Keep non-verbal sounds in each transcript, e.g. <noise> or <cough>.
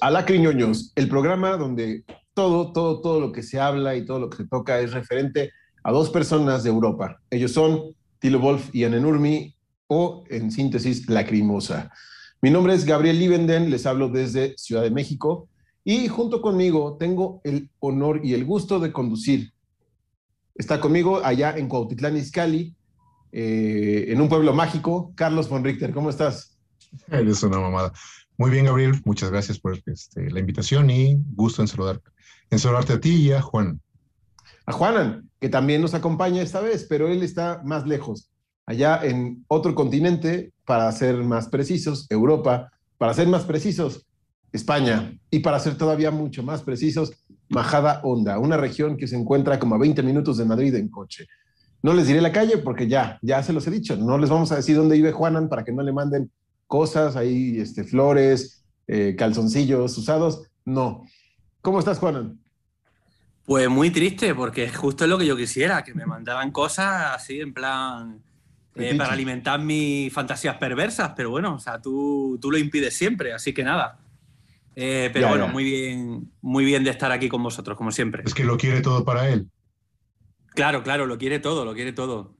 a Lacriñoños, el programa donde todo, todo, todo lo que se habla y todo lo que se toca es referente a dos personas de Europa. Ellos son Tilo Wolf y Anenurmi, o en síntesis, Lacrimosa. Mi nombre es Gabriel Livenden, les hablo desde Ciudad de México y junto conmigo tengo el honor y el gusto de conducir. Está conmigo allá en Cuautitlán Izcalli, eh, en un pueblo mágico, Carlos von Richter. ¿Cómo estás? Eres una mamada. Muy bien, Gabriel. Muchas gracias por este, la invitación y gusto en, saludar, en saludarte a ti y a Juan. A Juanan, que también nos acompaña esta vez, pero él está más lejos, allá en otro continente, para ser más precisos, Europa, para ser más precisos, España, y para ser todavía mucho más precisos, Majada Honda, una región que se encuentra como a 20 minutos de Madrid en coche. No les diré la calle porque ya, ya se los he dicho, no les vamos a decir dónde vive Juanan para que no le manden cosas, ahí este, flores, eh, calzoncillos usados. No. ¿Cómo estás, Juanan? Pues muy triste, porque justo es lo que yo quisiera, que me mandaran cosas así en plan eh, para alimentar mis fantasías perversas, pero bueno, o sea, tú, tú lo impides siempre, así que nada. Eh, pero Ya, bueno, ya. muy bien, muy bien de estar aquí con vosotros, como siempre. Es que lo quiere todo para él. Claro, claro, lo quiere todo, lo quiere todo.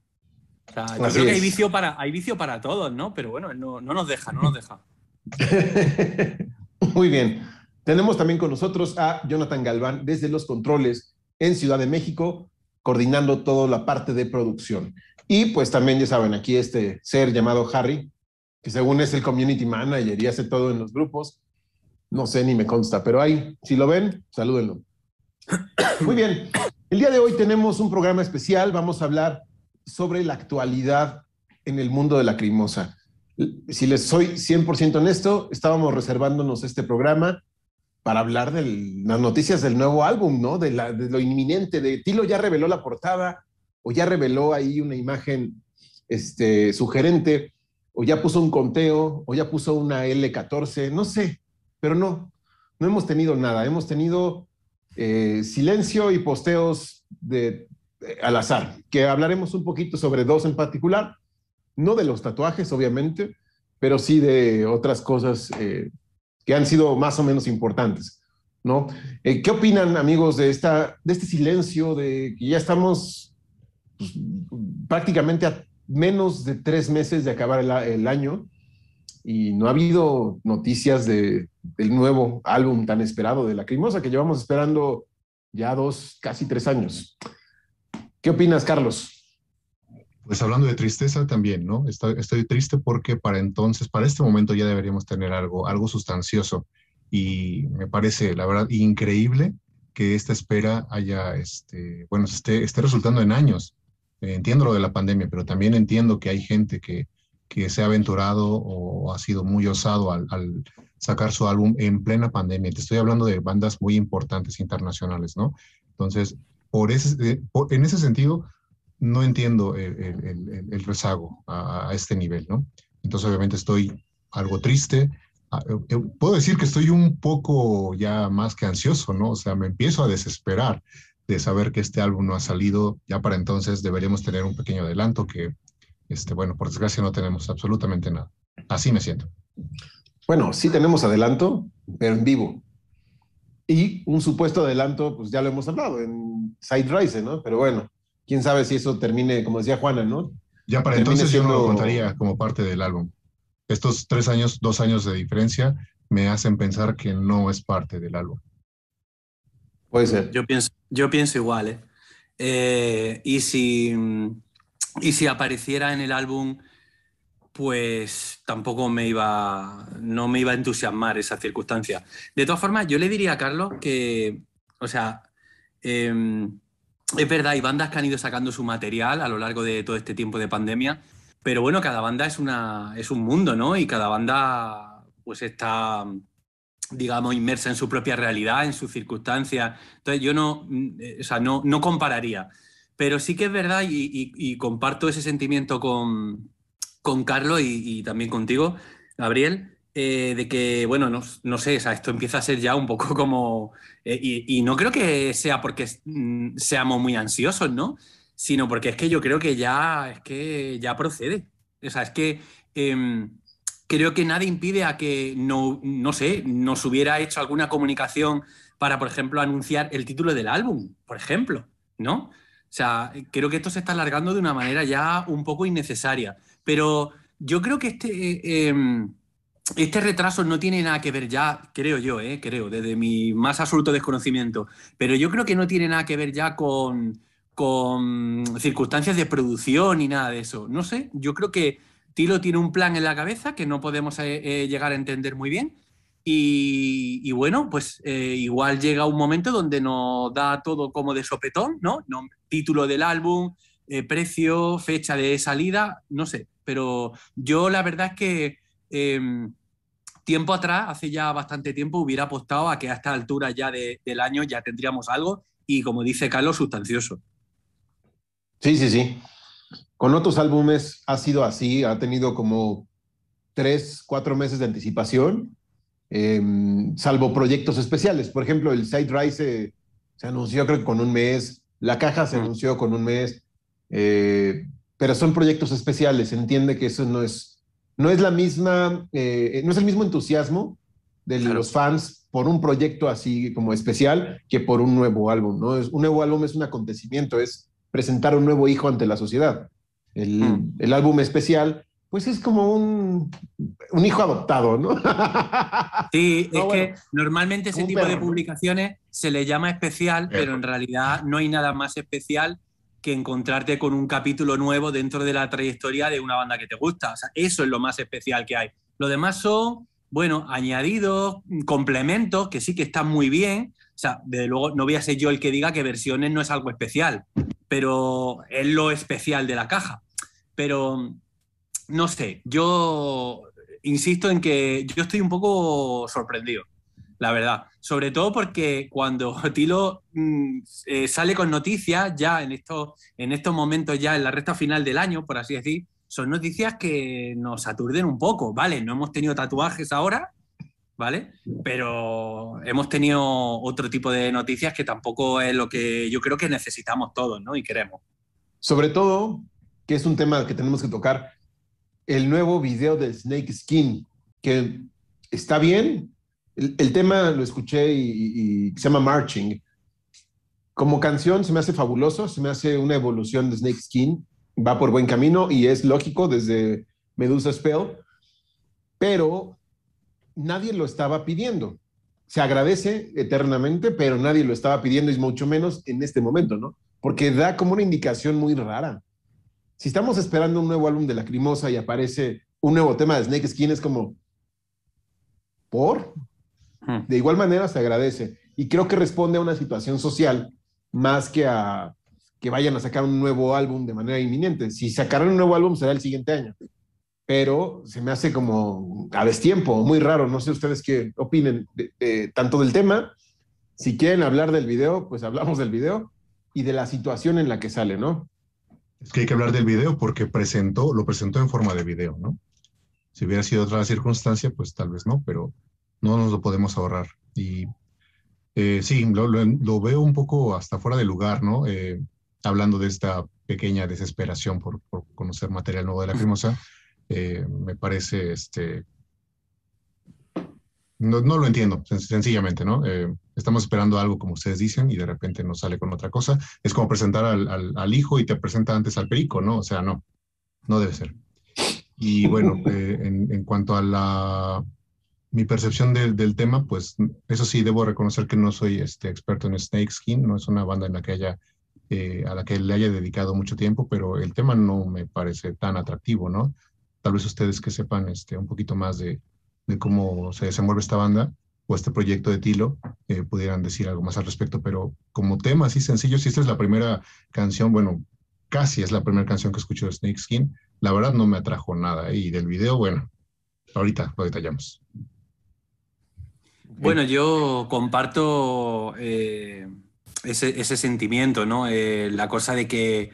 O sea, yo Así creo que hay vicio para, hay vicio para todos, ¿no? Pero bueno, no, no nos deja, no nos deja. <laughs> Muy bien. Tenemos también con nosotros a Jonathan Galván desde los controles en Ciudad de México, coordinando toda la parte de producción. Y pues también, ya saben, aquí este ser llamado Harry, que según es el community manager y hace todo en los grupos. No sé, ni me consta, pero ahí, si lo ven, salúdenlo. <coughs> Muy bien. El día de hoy tenemos un programa especial. Vamos a hablar sobre la actualidad en el mundo de la crimosa. Si les soy 100% honesto, estábamos reservándonos este programa para hablar de las noticias del nuevo álbum, ¿no? De, la- de lo inminente, de Tilo ya reveló la portada o ya reveló ahí una imagen este, sugerente o ya puso un conteo o ya puso una L14, no sé, pero no, no hemos tenido nada, hemos tenido eh, silencio y posteos de, al azar, que hablaremos un poquito sobre dos en particular, no de los tatuajes, obviamente, pero sí de otras cosas eh, que han sido más o menos importantes, ¿no? Eh, ¿Qué opinan, amigos, de, esta, de este silencio, de que ya estamos pues, prácticamente a menos de tres meses de acabar el, año y no ha habido noticias de, del nuevo álbum tan esperado de Lacrimosa que llevamos esperando ya dos, casi tres años? ¿Qué opinas, Carlos? Pues hablando de tristeza también, ¿no? Estoy, estoy triste porque para entonces, para este momento ya deberíamos tener algo, algo sustancioso. Y me parece, la verdad, increíble que esta espera haya, este, bueno, esté, esté resultando en años. Entiendo lo de la pandemia, pero también entiendo que hay gente que, que se ha aventurado o ha sido muy osado al, al sacar su álbum en plena pandemia. Te estoy hablando de bandas muy importantes internacionales, ¿no? Entonces, por ese, eh, por- en ese sentido, no entiendo el, el- el- el rezago a, a este nivel, ¿no? Entonces, obviamente estoy algo triste. Ah, eh, eh, Puedo decir que estoy un poco ya más que ansioso, ¿no? O sea, me empiezo a desesperar de saber que este álbum no ha salido. Ya para entonces deberíamos tener un pequeño adelanto que, este, bueno, por desgracia no tenemos absolutamente nada. Así me siento. Bueno, sí tenemos adelanto, pero en vivo. Y un supuesto adelanto, pues ya lo hemos hablado en Side Rise, ¿no? Pero bueno, quién sabe si eso termine, como decía Juana, ¿no? Ya para entonces yo no lo contaría como parte del álbum. Estos tres años, dos años de diferencia me hacen pensar que no es parte del álbum. Puede ser. Yo pienso, yo pienso igual, ¿eh? eh y, si, y si apareciera en el álbum pues tampoco me iba, no me iba a entusiasmar esa circunstancia. De todas formas, yo le diría a Carlos que, o sea, em, es verdad, hay bandas que han ido sacando su material a lo largo de todo este tiempo de pandemia, pero bueno, cada banda es, una, es un mundo, ¿no? Y cada banda pues está, digamos, inmersa en su propia realidad, en sus circunstancias. Entonces yo no, eh, o sea, no, no compararía. Pero sí que es verdad y comparto ese sentimiento con, con Carlos y, también contigo, Gabriel, eh, de que, bueno, no, sé, esto empieza a ser ya un poco <laughs> como... Eh, y, no creo que sea porque mm, seamos muy ansiosos, ¿no? Sino porque es que yo creo que ya, es que ya procede. O sea, es que em, creo que nada impide a que, no, no sé, nos hubiera hecho alguna comunicación para, por ejemplo, anunciar el título del álbum, por ejemplo, ¿no? O sea, creo que esto se está alargando de una manera ya un poco innecesaria. Pero yo creo que este, em, este retraso no tiene nada que ver ya, creo yo, eh, creo, desde mi más absoluto desconocimiento, pero yo creo que no tiene nada que ver ya con, con circunstancias de producción ni nada de eso. No sé, yo creo que Tilo tiene un plan en la cabeza que no podemos eh, eh, llegar a entender muy bien. Y, bueno, pues igual llega un momento donde nos da todo como de sopetón, ¿no? título del álbum, precio, fecha de salida, no sé pero yo la verdad es que em, tiempo atrás, hace ya bastante tiempo, hubiera apostado a que a esta altura ya del año ya tendríamos algo y, como dice Carlos, sustancioso. Sí, sí, sí. Con otros álbumes ha sido así, ha tenido como tres, cuatro meses de anticipación, em, salvo proyectos especiales. Por ejemplo, el Side Rise se, anunció creo que con un mes, la caja se mm. anunció con un mes. Eh, pero son proyectos especiales. entiende que eso no es, no es la misma, eh, no es el mismo entusiasmo de los fans por un proyecto así como especial que por un nuevo álbum, ¿no? Es, un nuevo álbum es un acontecimiento, es presentar un nuevo hijo ante la sociedad. El, el álbum especial, pues es como un, un hijo adoptado, ¿no? <laughs> Sí, es que normalmente ese tipo de publicaciones se le llama especial, pero en realidad no hay nada más especial que encontrarte con un capítulo nuevo dentro de la trayectoria de una banda que te gusta. O sea, eso es lo más especial que hay. Lo demás son, bueno, añadidos, complementos, que sí que están muy bien. O sea, desde luego no voy a ser yo el que diga que versiones no es algo especial, pero es lo especial de la caja. Pero, no sé, yo insisto en que yo estoy un poco sorprendido la verdad. Sobre todo porque cuando <laughs> Tilo mm, eh, sale con noticias ya en estos, en estos momentos, ya en la recta final del año, por así decir, son noticias que nos aturden un poco, ¿vale? No hemos tenido tatuajes ahora, ¿vale? Pero hemos tenido otro tipo de noticias que tampoco es lo que yo creo que necesitamos todos, ¿no? Y queremos. Sobre todo, que es un tema que tenemos que tocar, el nuevo video de Snake Skin, que está bien, el, tema lo escuché y, se llama Marching. Como canción se me hace fabuloso, se me hace una evolución de Snake Skin, va por buen camino y es lógico desde Medusa Spell, pero nadie lo estaba pidiendo. Se agradece eternamente, pero nadie lo estaba pidiendo y mucho menos en este momento, ¿no? Porque da como una indicación muy rara. Si estamos esperando un nuevo álbum de Lacrimosa y aparece un nuevo tema de Snake Skin, es como, ¿por? De igual manera se agradece y creo que responde a una situación social más que a que vayan a sacar un nuevo álbum de manera inminente. Si sacaran un nuevo álbum será el siguiente año, pero se me hace como a destiempo, muy raro. No sé ustedes qué opinen tanto del tema. Si quieren hablar del video, pues hablamos del video y de la situación en la que sale, ¿no? Es que hay que hablar del video porque presentó, lo presentó en forma de video, ¿no? Si hubiera sido otra circunstancia, pues tal vez no, pero no nos lo podemos ahorrar. Y eh, sí, lo, veo un poco hasta fuera de lugar, ¿no? Eh, hablando de esta pequeña desesperación por, conocer material nuevo de la Cremosa. Eh, me parece, este, no, no lo entiendo, sencillamente, ¿no? Eh, estamos esperando algo como ustedes dicen y de repente nos sale con otra cosa. Es como presentar al, al, al hijo y te presenta antes al perico, ¿no? O sea, no, no debe ser. Y bueno, <laughs> en, en, cuanto a la, mi percepción del, tema, pues eso sí, debo reconocer que no soy este, experto en Snakeskin, no es una banda en la que haya, eh, a la que le haya dedicado mucho tiempo, pero el tema no me parece tan atractivo, ¿no? Tal vez ustedes que sepan este, un poquito más de, de cómo se desenvuelve esta banda o este proyecto de Tilo, eh, pudieran decir algo más al respecto, pero como tema así sencillo, si esta es la primera canción, bueno, casi es la primera canción que escucho de Snakeskin, la verdad no me atrajo nada. Y del video, bueno, ahorita lo detallamos. Bueno, yo comparto eh, ese, sentimiento, ¿no? Eh, la cosa de que,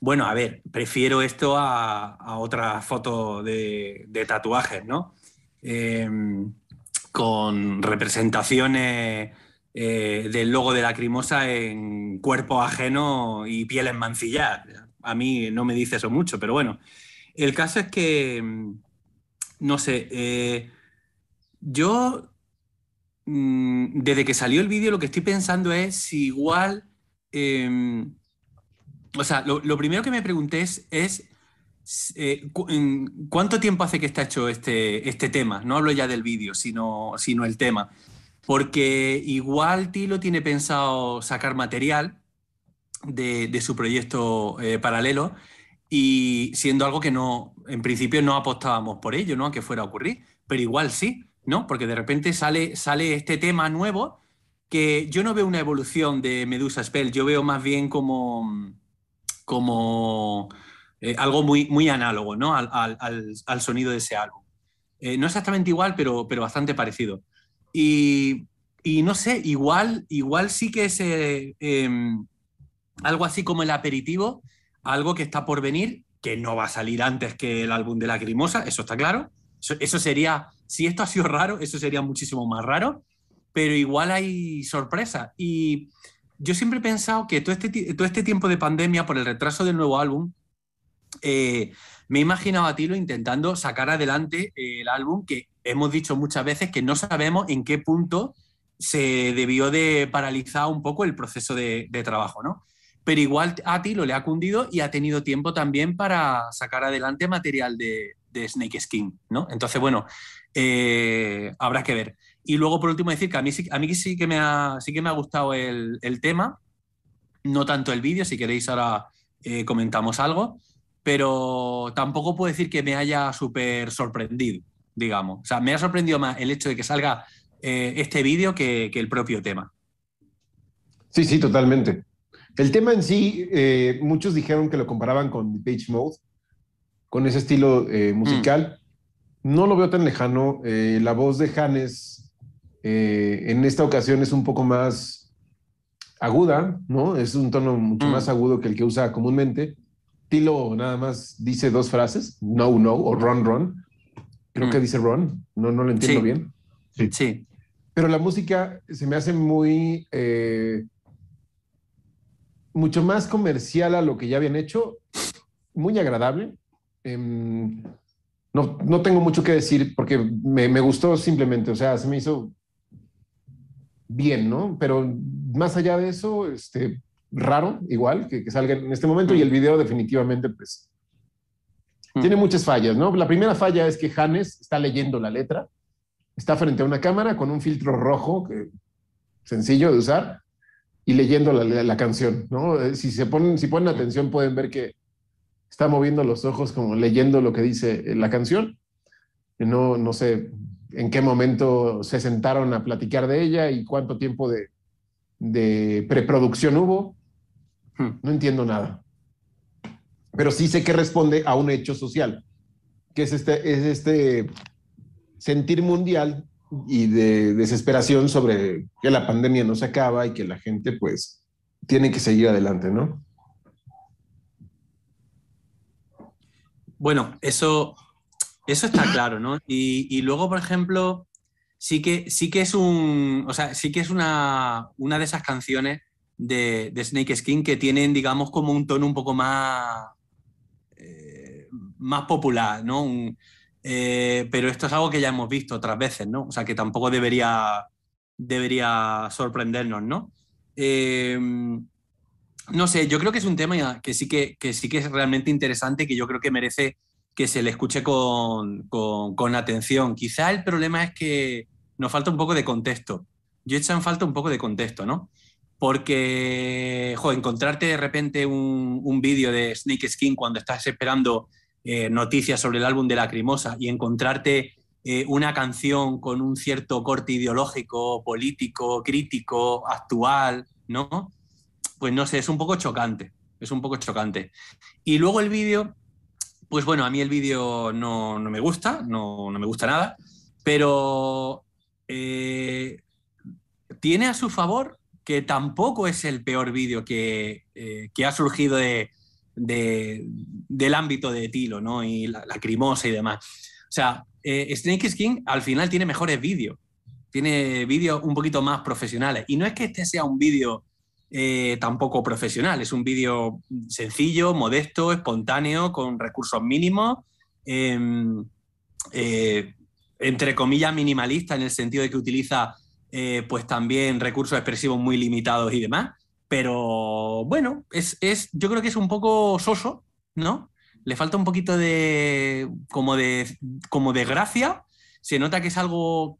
bueno, a ver, prefiero esto a, a otra foto de, tatuajes, ¿no? Eh, con representaciones del logo de la crimosa en cuerpo ajeno y piel enmancillada. A mí no me dice eso mucho, pero bueno. El caso es que, mm, no sé, yo mmm, desde que salió el vídeo lo que estoy pensando es si igual, eh, o sea, lo, primero que me pregunté es, eh, cu ¿cuánto tiempo hace que está hecho este, este tema? No hablo ya del vídeo, sino, sino el tema. Porque igual Tilo tiene pensado sacar material de, de su proyecto eh, paralelo y siendo algo que no, en principio no apostábamos por ello, ¿no? A que fuera a ocurrir, pero igual sí, ¿no? Porque de repente sale, sale este tema nuevo que yo no veo una evolución de Medusa Spell, yo veo más bien como, como eh, algo muy, muy análogo, ¿no? Al, al, al, sonido de ese álbum. Eh, no exactamente igual, pero, pero bastante parecido. Y, y, no sé, igual, igual sí que es eh, eh, algo así como el aperitivo algo que está por venir, que no va a salir antes que el álbum de Lacrimosa, eso está claro. Eso, eso, sería, si esto ha sido raro, eso sería muchísimo más raro, pero igual hay sorpresa. Y yo siempre he pensado que todo este, todo este tiempo de pandemia, por el retraso del nuevo álbum, eh, me he imaginado a Tilo intentando sacar adelante el álbum que hemos dicho muchas veces que no sabemos en qué punto se debió de paralizar un poco el proceso de, de trabajo, ¿no? pero igual a Tilo le ha cundido y ha tenido tiempo también para sacar adelante material de, de Snake Skin, ¿no? Entonces, bueno, eh, habrá que ver. Y luego, por último, decir que a mí, a mí sí, que me ha, sí que me ha gustado el, tema, no tanto el vídeo, si queréis ahora eh, comentamos algo, pero tampoco puedo decir que me haya súper sorprendido, digamos. O sea, me ha sorprendido más el hecho de que salga eh, este vídeo que, que el propio tema. Sí, sí, totalmente. El tema en sí, muchos dijeron que lo comparaban con Page Mode, con ese estilo musical. No lo veo tan lejano. Eh, la voz de Hannes en esta ocasión es un poco más aguda, ¿no? Es un tono mucho mm. más agudo que el que usa comúnmente. Tilo nada más dice dos frases, no, no, o run, run. Creo mm. que dice run, no, no lo entiendo sí. bien. Sí. sí. Pero la música se me hace muy mucho más comercial a lo que ya habían hecho, muy agradable. Eh, no, no, tengo mucho que decir porque me, me, gustó simplemente, o sea, se me hizo bien, ¿no? Pero más allá de eso, este, raro, igual, que, que salga en este momento, mm. y el video definitivamente, pues, mm. tiene muchas fallas, ¿no? La primera falla es que Hannes está leyendo la letra, está frente a una cámara con un filtro rojo, que, sencillo de usar, y leyendo la, la, la, canción, ¿no? Eh, si se ponen, si ponen atención pueden ver que está moviendo los ojos como leyendo lo que dice eh, la canción. No, no sé en qué momento se sentaron a platicar de ella y cuánto tiempo de, de preproducción hubo. Hmm. No entiendo nada. Pero sí sé que responde a un hecho social, que es este, es este sentir mundial y de desesperación sobre que la pandemia no se acaba y que la gente pues tiene que seguir adelante, ¿no? Bueno, eso, eso está claro, ¿no? Y, luego, por ejemplo, sí que, sí que es un, o sea, sí que es una, una de esas canciones de, de, Snake Skin que tienen, digamos, como un tono un poco más, eh, más popular, ¿no? Eh, pero esto es algo que ya hemos visto otras veces, ¿no? O sea, que tampoco debería, debería sorprendernos, ¿no? Eh, no sé, yo creo que es un tema que sí que, es realmente interesante, que yo creo que merece que se le escuche con, atención. Quizá el problema es que nos falta un poco de contexto. Yo he hecho en falta un poco de contexto, ¿no? Porque, jo, encontrarte de repente un, vídeo de Snake Skin cuando estás esperando eh, noticias sobre el álbum de Lacrimosa y encontrarte eh, una canción con un cierto corte ideológico, político, crítico, actual, ¿no? Pues no sé, es un poco chocante, es un poco chocante. Y luego el vídeo, pues bueno, a mí el vídeo no, me gusta, no, me gusta nada, pero eh, tiene a su favor que tampoco es el peor vídeo que, eh, ha surgido de, del ámbito de Tilo, ¿no? Y la, crimosa y demás. O sea, eh, Snake Skin al final tiene mejores vídeos, tiene vídeos un poquito más profesionales. Y no es que este sea un vídeo eh, tampoco profesional, es un vídeo sencillo, modesto, espontáneo, con recursos mínimos, em, entre comillas minimalista en el sentido de que utiliza eh, pues también recursos expresivos muy limitados y demás. Pero bueno, es, yo creo que es un poco soso, ¿no? Le falta un poquito de como de, como gracia. Se nota que es algo,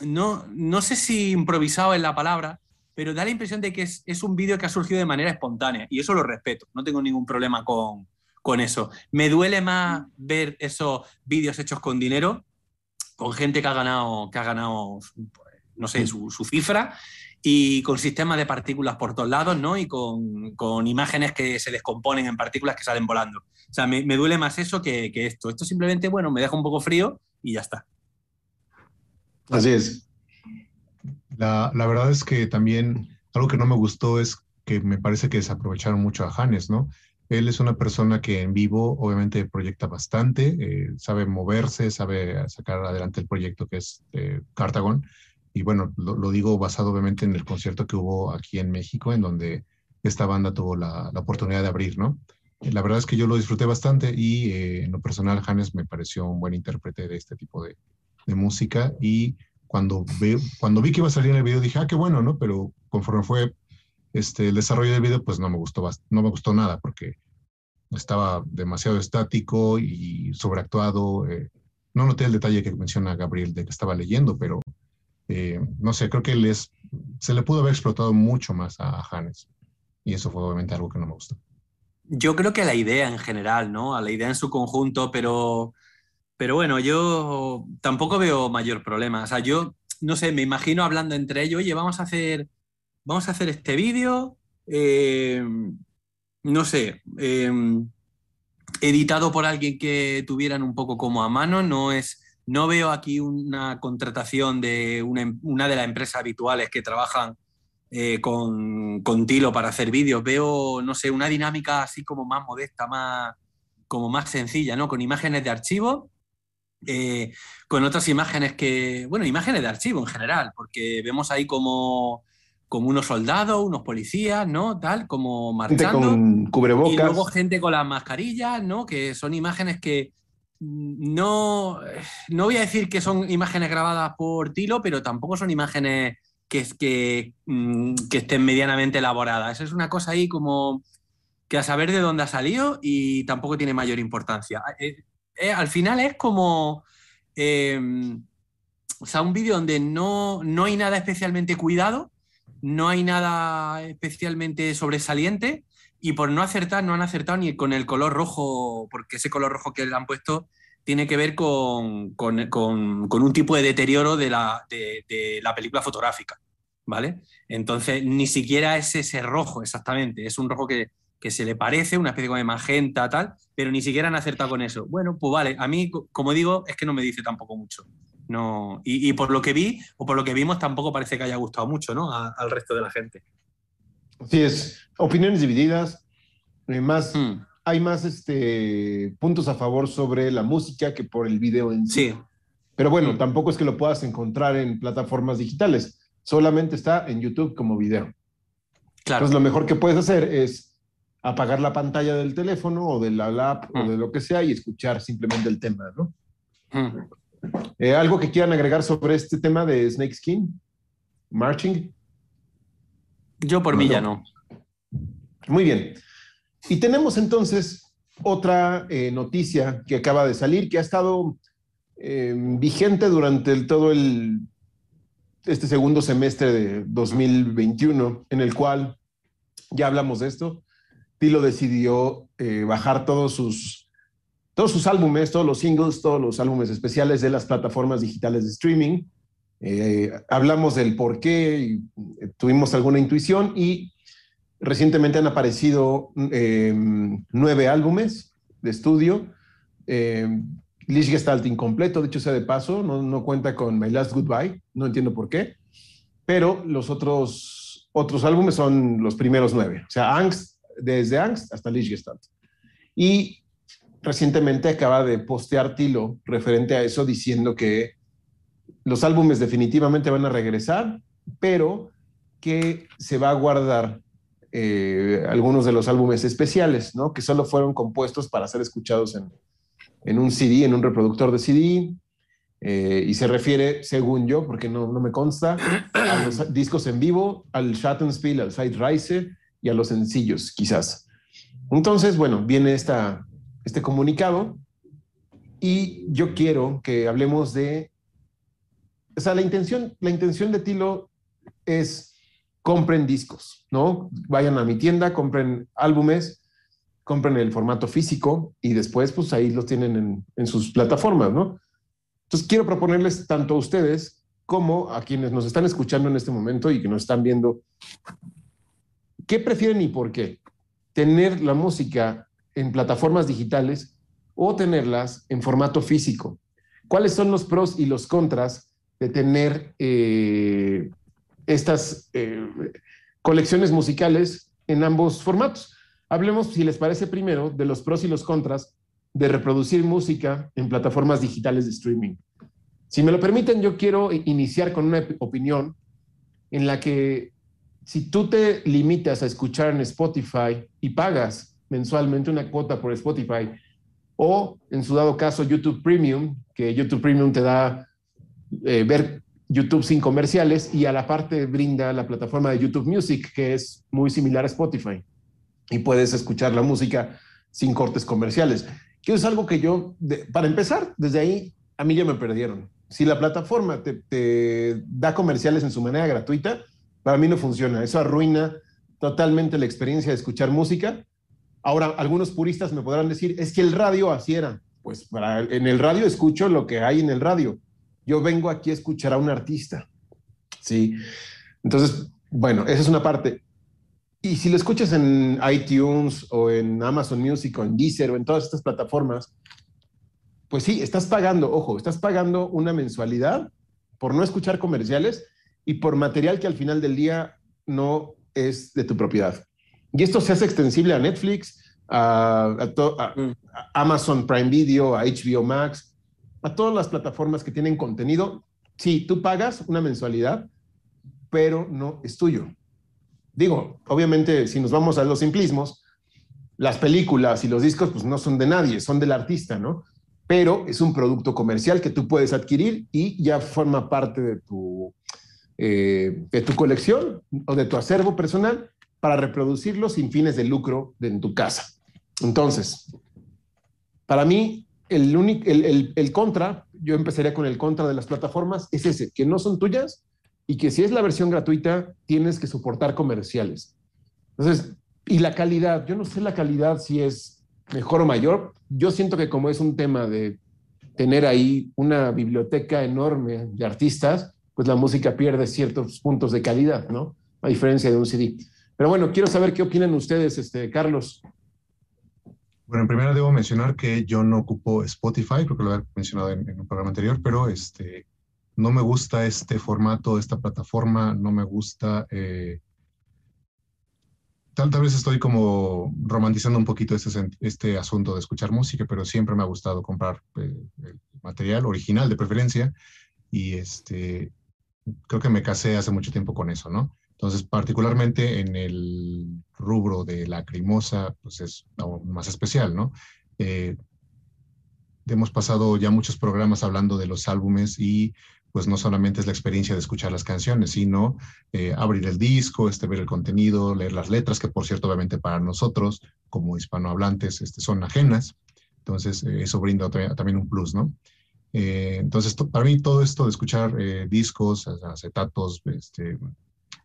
no, no sé si improvisado en la palabra, pero da la impresión de que es, un vídeo que ha surgido de manera espontánea y eso lo respeto, no tengo ningún problema con, con eso. Me duele más ver esos vídeos hechos con dinero, con gente que ha ganado, que ha ganado no sé, su, cifra, y con sistemas de partículas por todos lados, ¿no? Y con, imágenes que se descomponen en partículas que salen volando. O sea, me, duele más eso que, esto. Esto simplemente, bueno, me deja un poco frío y ya está. Así es. La, verdad es que también algo que no me gustó es que me parece que desaprovecharon mucho a Hannes, ¿no? Él es una persona que en vivo obviamente proyecta bastante, eh, sabe moverse, sabe sacar adelante el proyecto que es eh, Cartagon, y bueno, lo, digo basado obviamente en el concierto que hubo aquí en México, en donde esta banda tuvo la, oportunidad de abrir, ¿no? La verdad es que yo lo disfruté bastante y eh, en lo personal Hannes me pareció un buen intérprete de este tipo de, música y cuando, ve, cuando vi que iba a salir en el video dije, ah, qué bueno, ¿no? Pero conforme fue este, el desarrollo del video, pues no me gustó, no me gustó nada porque estaba demasiado estático y sobreactuado. Eh, no noté el detalle que menciona Gabriel de que estaba leyendo, pero eh, no sé, creo que les, se le pudo haber explotado mucho más a, Hannes. Y eso fue obviamente algo que no me gustó. Yo creo que a la idea en general, ¿no? A la idea en su conjunto, pero, pero bueno, yo tampoco veo mayor problema. O sea, yo, no sé, me imagino hablando entre ellos, oye, vamos a hacer, vamos a hacer este vídeo, eh, no sé, eh, editado por alguien que tuvieran un poco como a mano, no es no veo aquí una contratación de una, de las empresas habituales que trabajan eh, con, Tilo para hacer vídeos. Veo, no sé, una dinámica así como más modesta, más, como más sencilla, ¿no? Con imágenes de archivo, eh, con otras imágenes que, bueno, imágenes de archivo en general, porque vemos ahí como, como unos soldados, unos policías, ¿no? Tal, como marchando. Gente con cubrebocas. Y luego gente con las mascarillas, ¿no? Que son imágenes que, no, no voy a decir que son imágenes grabadas por Tilo, pero tampoco son imágenes que, que, mm, que estén medianamente elaboradas. Es una cosa ahí como que a saber de dónde ha salido y tampoco tiene mayor importancia. Eh, al final es como... Em, o sea, un vídeo donde no, no hay nada especialmente cuidado, no hay nada especialmente sobresaliente, y por no acertar, no han acertado ni con el color rojo, porque ese color rojo que le han puesto tiene que ver con, un tipo de deterioro de la, de, la, película fotográfica, ¿vale? Entonces, ni siquiera es ese rojo exactamente, es un rojo que, se le parece, una especie de magenta, tal, pero ni siquiera han acertado con eso. Bueno, pues vale, a mí, como digo, es que no me dice tampoco mucho. No, y, por lo que vi, o por lo que vimos, tampoco parece que haya gustado mucho, ¿no? al resto de la gente. Así es, opiniones divididas, eh, más, hmm. hay más este, puntos a favor sobre la música que por el video en sí. Pero bueno, hmm. tampoco es que lo puedas encontrar en plataformas digitales, solamente está en YouTube como video. Claro. Entonces lo mejor que puedes hacer es apagar la pantalla del teléfono o de la lap o Mm. de lo que sea y escuchar simplemente el tema, ¿no? Mm. Eh, ¿Algo que quieran agregar sobre este tema de Snake Skin? Marching. Yo por mí ya no. Muy bien. Y tenemos entonces otra eh, noticia que acaba de salir, que ha estado eh, vigente durante el- todo el, este segundo semestre de 2021, en el cual ya hablamos de esto. Tilo decidió eh, bajar todos sus, todos sus álbumes, todos los singles, todos los álbumes especiales de las plataformas digitales de streaming. Eh, hablamos del por qué, eh, tuvimos alguna intuición y Recientemente han aparecido eh, nueve álbumes de estudio. Eh, Lichtgestalt incompleto, dicho sea de paso, no, no cuenta con My Last Goodbye, no entiendo por qué, pero los otros, otros álbumes son los primeros nueve, o sea, Angst, desde Angst hasta Lichtgestalt. Y recientemente acaba de postear Tilo referente a eso, diciendo que los álbumes definitivamente van a regresar, pero que se va a guardar eh, algunos de los álbumes especiales, ¿no? Que solo fueron compuestos para ser escuchados en, en un CD, en un reproductor de CD. eh, y se refiere, según yo, porque no, no me consta, a los discos en vivo, al Schattenspiel, al Zeitreise y a los sencillos, quizás. Entonces, bueno, viene esta, este comunicado y yo quiero que hablemos de... O sea, la intención, la intención de Tilo es compren discos, ¿no? Vayan a mi tienda, compren álbumes, compren el formato físico y después pues ahí los tienen en, en, sus plataformas, ¿no? Entonces quiero proponerles tanto a ustedes como a quienes nos están escuchando en este momento y que nos están viendo, ¿qué prefieren y por qué? ¿Tener la música en plataformas digitales o tenerlas en formato físico? ¿Cuáles son los pros y los contras de tener eh, estas eh, colecciones musicales en ambos formatos. Hablemos, si les parece primero, de los pros y los contras de reproducir música en plataformas digitales de streaming. Si me lo permiten, yo quiero iniciar con una opinión en la que si tú te limitas a escuchar en Spotify y pagas mensualmente una cuota por Spotify, o en su dado caso YouTube Premium, que YouTube Premium te da eh, ver YouTube sin comerciales y a la parte brinda la plataforma de YouTube Music, que es muy similar a Spotify. Y puedes escuchar la música sin cortes comerciales. Que es algo que yo, para empezar, desde ahí a mí ya me perdieron. Si la plataforma te, te, da comerciales en su manera gratuita, para mí no funciona. Eso arruina totalmente la experiencia de escuchar música. Ahora, algunos puristas me podrán decir, es que el radio así era. Pues en el radio escucho lo que hay en el radio yo vengo aquí a escuchar a un artista. Sí. Entonces, bueno, esa es una parte. Y si lo escuchas en iTunes o en Amazon Music o en Deezer o en todas estas plataformas, pues sí, estás pagando, ojo, estás pagando una mensualidad por no escuchar comerciales y por material que al final del día no es de tu propiedad. Y esto se hace extensible a Netflix, a, a, to, a, a Amazon Prime Video, a HBO Max, a todas las plataformas que tienen contenido, sí, tú pagas una mensualidad, pero no es tuyo. Digo, obviamente, si nos vamos a los simplismos, las películas y los discos, pues no son de nadie, son del artista, ¿no? Pero es un producto comercial que tú puedes adquirir y ya forma parte de tu, eh, de tu colección o de tu acervo personal para reproducirlo sin fines de lucro en tu casa. Entonces, para mí, el, único, el, el, contra, yo empezaría con el contra de las plataformas, es ese, que no son tuyas y que si es la versión gratuita, tienes que soportar comerciales. Entonces, y la calidad, yo no sé la calidad si es mejor o mayor, yo siento que como es un tema de tener ahí una biblioteca enorme de artistas, pues la música pierde ciertos puntos de calidad, ¿no? A diferencia de un CD. Pero bueno, quiero saber qué opinan ustedes, este, Carlos. Bueno, en primera debo mencionar que yo no ocupo Spotify, creo que lo había mencionado en, en, un programa anterior, pero este, no me gusta este formato, esta plataforma, no me gusta... Eh, tal, vez estoy como romantizando un poquito este, este asunto de escuchar música, pero siempre me ha gustado comprar eh, material original de preferencia y este, creo que me casé hace mucho tiempo con eso, ¿no? Entonces, particularmente en el rubro de la crimosa, pues es aún más especial, ¿no? Eh, hemos pasado ya muchos programas hablando de los álbumes y pues no solamente es la experiencia de escuchar las canciones, sino eh, abrir el disco, este, ver el contenido, leer las letras, que por cierto, obviamente para nosotros, como hispanohablantes, este, son ajenas. Entonces, eh, eso brinda también un plus, ¿no? Eh, entonces, para mí todo esto de escuchar discos, acetatos, este,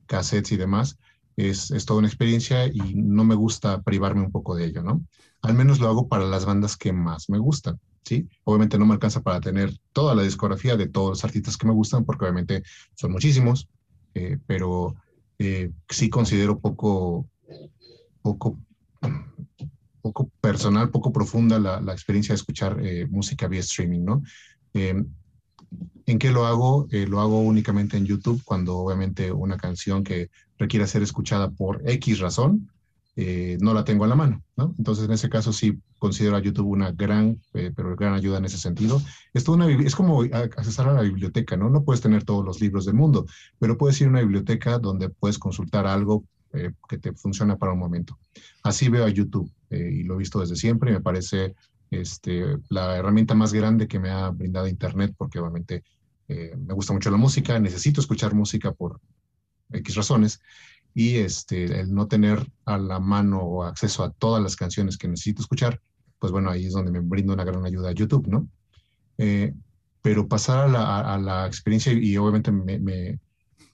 cassettes y demás, es, es, toda una experiencia y no me gusta privarme un poco de ello, ¿no? Al menos lo hago para las bandas que más me gustan. ¿sí? Obviamente no me alcanza para tener toda la discografía de todos los artistas que me gustan, porque obviamente son muchísimos, eh, pero eh, sí considero poco, poco, poco personal, poco profunda la, experiencia de escuchar eh, música vía streaming, ¿no? ¿En qué lo hago? lo hago únicamente en YouTube, cuando obviamente una canción que requiere ser escuchada por X razón, eh, no la tengo a la mano, ¿no? Entonces, en ese caso sí considero a YouTube una gran, eh, pero gran ayuda en ese sentido. Es, una, es como accesar a la biblioteca, ¿no? No puedes tener todos los libros del mundo, pero puedes ir a una biblioteca donde puedes consultar algo eh, que te funciona para un momento. Así veo a YouTube y lo he visto desde siempre y me parece este, la herramienta más grande que me ha brindado Internet porque obviamente me gusta mucho la música, necesito escuchar música por X razones y este, el no tener a la mano o acceso a todas las canciones que necesito escuchar, pues bueno, ahí es donde me brinda una gran ayuda YouTube, ¿no? Eh, pero pasar a la, experiencia y obviamente me, me,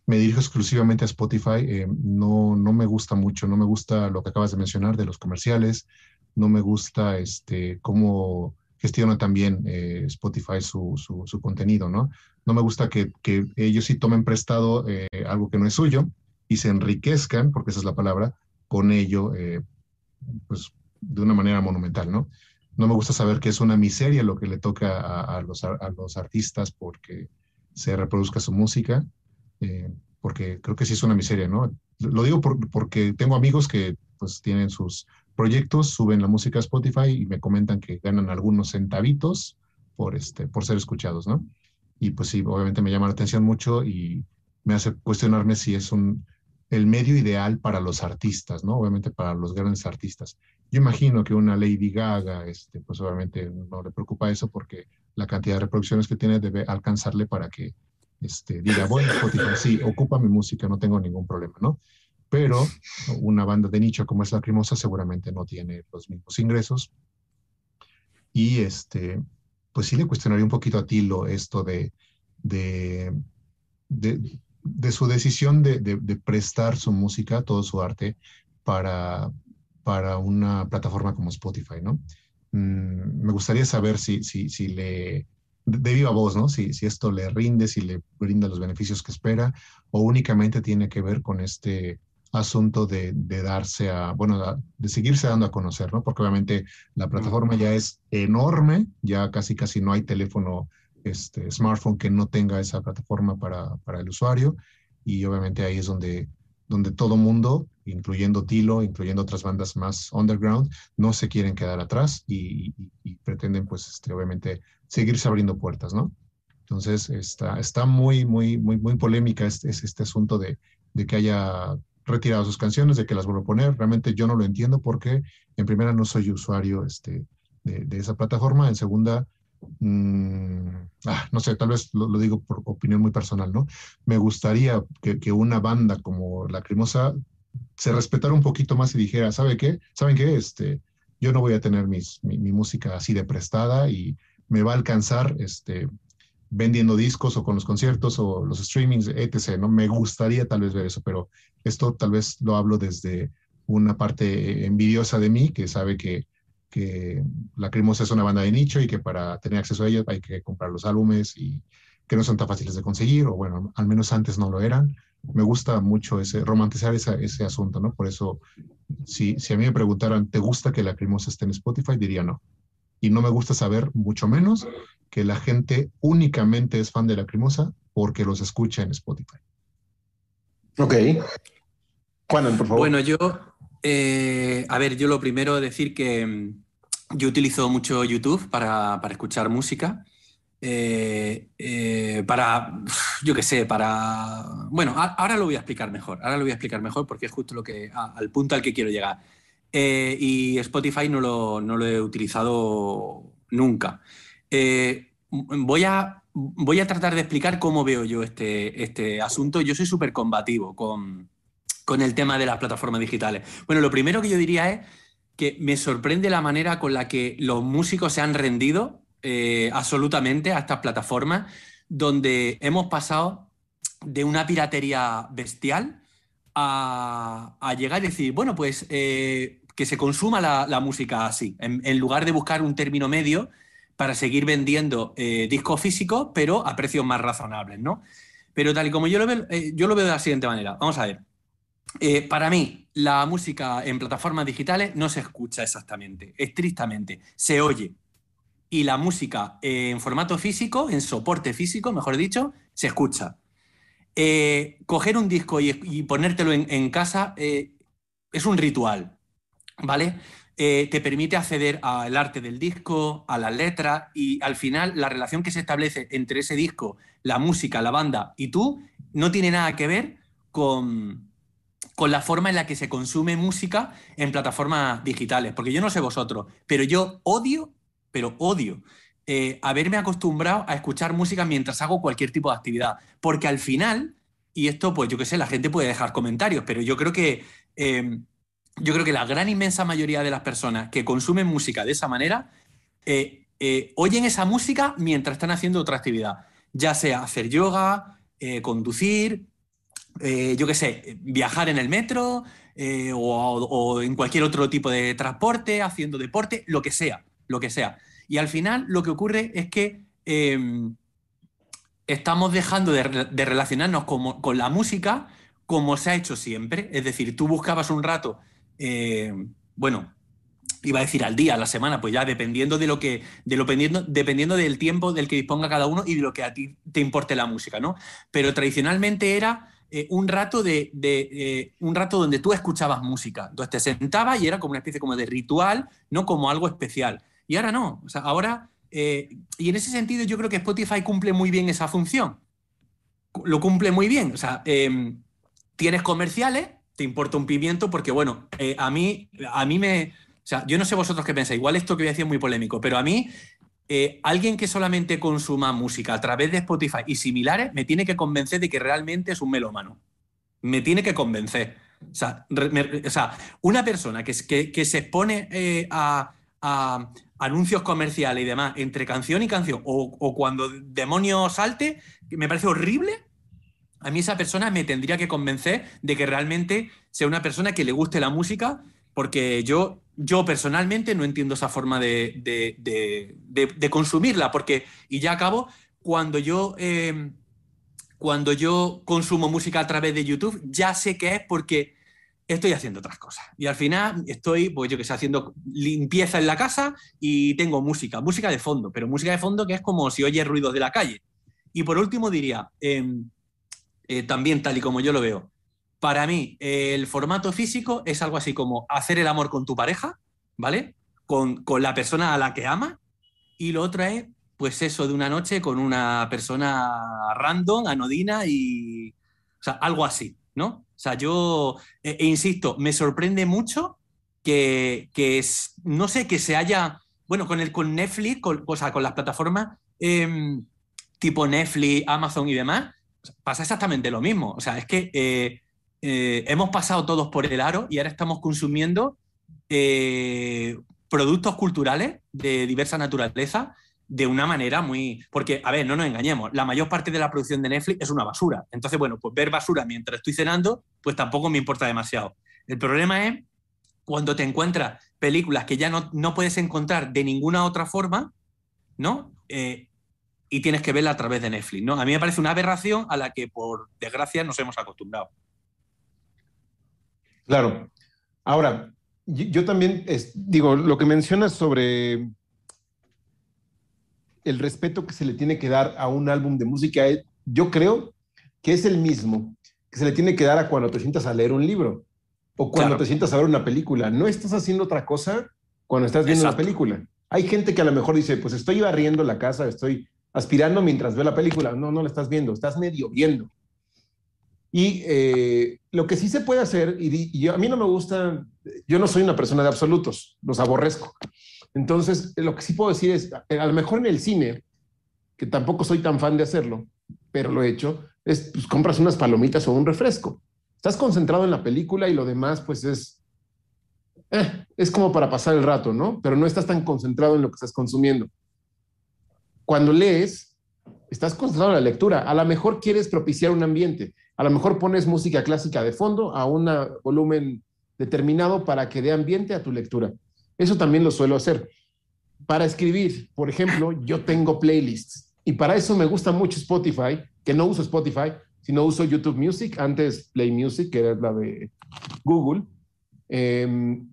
me, dirijo exclusivamente a Spotify, eh, no, no me gusta mucho, no me gusta lo que acabas de mencionar de los comerciales, no me gusta este, cómo gestiona también eh, Spotify su, su, contenido, ¿no? No me gusta que, que ellos sí tomen prestado algo que no es suyo, y se enriquezcan, porque esa es la palabra, con ello, eh, pues de una manera monumental, ¿no? No me gusta saber que es una miseria lo que le toca a, los, a los, artistas porque se reproduzca su música, eh, porque creo que sí es una miseria, ¿no? Lo digo porque tengo amigos que pues tienen sus proyectos, suben la música a Spotify y me comentan que ganan algunos centavitos por, este, por ser escuchados, ¿no? Y pues sí, obviamente me llama la atención mucho y me hace cuestionarme si es un, el medio ideal para los artistas, ¿no? Obviamente para los grandes artistas. Yo imagino que una Lady Gaga, este, pues obviamente no le preocupa eso porque la cantidad de reproducciones que tiene debe alcanzarle para que este, diga, bueno, Spotify, sí, ocupa mi música, no tengo ningún problema, ¿no? Pero una banda de nicho como es Lacrimosa seguramente no tiene los mismos ingresos. Y este, pues sí le cuestionaría un poquito a Tilo esto de, de, de de su decisión de, prestar su música, todo su arte, para, para una plataforma como Spotify, ¿no? Mm, me gustaría saber si, si, si le, de viva voz, ¿no? Si, si esto le rinde, si le brinda los beneficios que espera, o únicamente tiene que ver con este asunto de, darse a, bueno, de seguirse dando a conocer, ¿no? Porque obviamente la plataforma ya es enorme, ya casi casi no hay teléfono este, smartphone que no tenga esa plataforma para, para, el usuario. Y obviamente ahí es donde, donde todo mundo, incluyendo Tilo, incluyendo otras bandas más underground, no se quieren quedar atrás y, pretenden, pues, este, obviamente, seguirse abriendo puertas, ¿no? Entonces, está, está muy, muy, muy, muy polémica este, este asunto de, de que haya retirado sus canciones, de que las vuelva a poner. Realmente yo no lo entiendo porque, en primera, no soy usuario este, de, esa plataforma. En segunda, Mm, ah, no sé, tal vez lo, digo por opinión muy personal, ¿no? Me gustaría que, una banda como Lacrimosa se respetara un poquito más y dijera, ¿sabe qué? ¿Saben qué? Este, yo no voy a tener mis, mi, música así de prestada y me va a alcanzar este, vendiendo discos o con los conciertos o los streamings, etc. ¿no? Me gustaría tal vez ver eso, pero esto tal vez lo hablo desde una parte envidiosa de mí que sabe que que la Lacrimosa es una banda de nicho y que para tener acceso a ella hay que comprar los álbumes y que no son tan fáciles de conseguir, o bueno, al menos antes no lo eran. Me gusta mucho ese, romantizar ese asunto, ¿no? Por eso, si, si a mí me preguntaran, ¿te gusta que la Lacrimosa esté en Spotify? Diría no. Y no me gusta saber, mucho menos, que la gente únicamente es fan de la Lacrimosa porque los escucha en Spotify. Ok. Juan, por favor. Bueno, yo, eh, a ver, yo lo primero decir que mm, yo utilizo mucho YouTube para, escuchar música, eh, eh, para, <sighs> yo qué sé, para Bueno, ahora lo voy a explicar mejor. Ahora lo voy a explicar mejor porque es justo lo que, al punto al que quiero llegar. Eh, y Spotify no lo, no lo, he utilizado nunca. Eh, voy, a, voy a tratar de explicar cómo veo yo este, este asunto. Yo soy súper combativo con, con el tema de las plataformas digitales. Bueno, lo primero que yo diría es que me sorprende la manera con la que los músicos se han rendido eh, absolutamente a estas plataformas, donde hemos pasado de una piratería bestial a, llegar y decir, bueno, pues eh, que se consuma la, música así, en, lugar de buscar un término medio para seguir vendiendo eh, discos físicos, pero a precios más razonables, ¿no? Pero tal y como yo lo veo, yo lo veo de la siguiente manera. Vamos a ver. para mí, la música en plataformas digitales no se escucha exactamente, estrictamente, se oye y la música en formato físico, en soporte físico, mejor dicho, se escucha. Eh, coger un disco y, ponértelo en, casa eh, es un ritual, ¿vale? Eh, te permite acceder al arte del disco, a las letras y al final la relación que se establece entre ese disco, la música, la banda y tú no tiene nada que ver con, con la forma en la que se consume música en plataformas digitales. Porque yo no sé vosotros, pero yo odio pero odio eh, haberme acostumbrado a escuchar música mientras hago cualquier tipo de actividad. Porque al final, y esto, pues yo qué sé, la gente puede dejar comentarios, pero yo creo que. Em, yo creo que la gran inmensa mayoría de las personas que consumen música de esa manera eh, eh, oyen esa música mientras están haciendo otra actividad, ya sea hacer yoga, conducir, yo qué sé, viajar en el metro o, o, en cualquier otro tipo de transporte, haciendo deporte, lo que sea lo que sea. Y al final lo que ocurre es que em, estamos dejando de, relacionarnos con, la música como se ha hecho siempre. Es decir, tú buscabas un rato, em, bueno, iba a decir al día, a la semana, pues ya dependiendo de lo que, de lo dependiendo, dependiendo del tiempo del que disponga cada uno y de lo que a ti te importe la música, ¿no? Pero tradicionalmente era eh, un rato de, eh, un rato donde tú escuchabas música. Entonces te sentabas y era como una especie como de ritual, no como algo especial. Y ahora no. O sea, ahora. Eh, y en ese sentido, yo creo que Spotify cumple muy bien esa función. Lo cumple muy bien. O sea, em, tienes comerciales, te importa un pimiento, porque, bueno, eh, a, mí, a mí me. O sea, yo no sé vosotros qué pensáis, igual esto que voy a decir es muy polémico, pero a mí, eh, alguien que solamente consuma música a través de Spotify y similares, me tiene que convencer de que realmente es un melómano. Me tiene que convencer. O sea, una persona que, que, que se expone a, anuncios comerciales y demás entre canción y canción, o, cuando demonio salte, me parece horrible, a mí esa persona me tendría que convencer de que realmente sea una persona que le guste la música, porque yo, yo personalmente no entiendo esa forma de, de, consumirla, porque, y ya acabo, cuando yo, eh, cuando yo consumo música a través de YouTube, ya sé que es porque estoy haciendo otras cosas. Y al final estoy, pues yo que sé, haciendo limpieza en la casa y tengo música, música de fondo, pero música de fondo que es como si oyes ruidos de la calle. Y por último diría, em, eh, también tal y como yo lo veo, para mí el formato físico es algo así como hacer el amor con tu pareja, ¿vale? Con, con la persona a la que ama. Y lo otro es, pues eso, de una noche con una persona random, anodina y... O sea, algo así, ¿no? O sea, yo, e, e insisto, me sorprende mucho que, no sé, que se haya, bueno, con, el, con Netflix, o sea, con las plataformas em, tipo Netflix, Amazon y demás, pasa exactamente lo mismo. O sea, es que eh, eh, hemos pasado todos por el aro y ahora estamos consumiendo eh, productos culturales de diversa naturaleza de una manera muy... Porque, a ver, no nos engañemos, la mayor parte de la producción de Netflix es una basura. Entonces, bueno, pues ver basura mientras estoy cenando, pues tampoco me importa demasiado. El problema es cuando te encuentras películas que ya no, no puedes encontrar de ninguna otra forma, ¿no? Y tienes que verla a través de Netflix, ¿no? A mí me parece una aberración a la que, por desgracia, nos hemos acostumbrado. Claro. Ahora, yo, también digo, lo que mencionas sobre el respeto que se le tiene que dar a un álbum de música, yo creo que es el mismo que se le tiene que dar a cuando te sientas a leer un libro o cuando te sientas a ver una película. No estás haciendo otra cosa cuando estás viendo una película. Hay gente que a lo mejor dice, pues estoy barriendo la casa, estoy aspirando mientras veo la película. No, no la estás viendo, estás medio viendo. Y eh, lo que sí se puede hacer, y, a mí no me gusta, yo no soy una persona de absolutos, los aborrezco. Entonces, lo que sí puedo decir es, a lo mejor en el cine, que tampoco soy tan fan de hacerlo, pero lo he hecho, es pues, compras unas palomitas o un refresco. Estás concentrado en la película y lo demás, pues es, eh, es como para pasar el rato, ¿no? Pero no estás tan concentrado en lo que estás consumiendo. Cuando lees, estás concentrado en la lectura. A lo mejor quieres propiciar un ambiente. A lo mejor pones música clásica de fondo a un volumen determinado para que dé ambiente a tu lectura. Eso también lo suelo hacer. Para escribir, por ejemplo, yo tengo playlists y para eso me gusta mucho Spotify, que no uso Spotify, sino uso YouTube Music, antes Play Music, que era la de Google, em,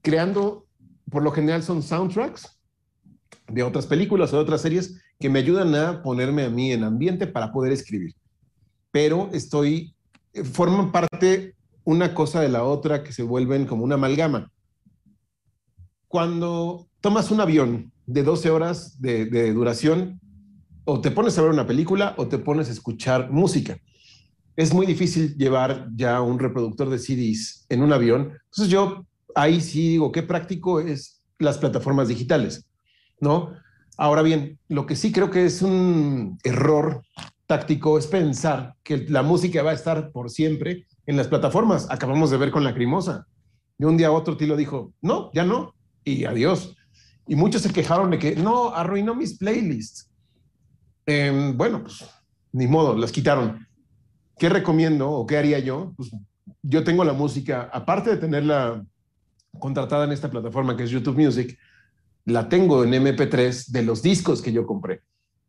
creando, por lo general son soundtracks de otras películas o de otras series que me ayudan a ponerme a mí en ambiente para poder escribir pero estoy, eh, forman parte una cosa de la otra que se vuelven como una amalgama. Cuando tomas un avión de 12 horas de, duración, o te pones a ver una película o te pones a escuchar música. Es muy difícil llevar ya un reproductor de CDs en un avión. Entonces yo ahí sí digo, qué práctico es las plataformas digitales, ¿no? Ahora bien, lo que sí creo que es un error táctico es pensar que la música va a estar por siempre en las plataformas. Acabamos de ver con Lacrimosa. De un día a otro Tilo dijo, no, ya no, y adiós. Y muchos se quejaron de que, no, arruinó mis playlists. Em, bueno, pues ni modo, las quitaron. ¿Qué recomiendo o qué haría yo? Pues yo tengo la música, aparte de tenerla contratada en esta plataforma que es YouTube Music, la tengo en MP3 de los discos que yo compré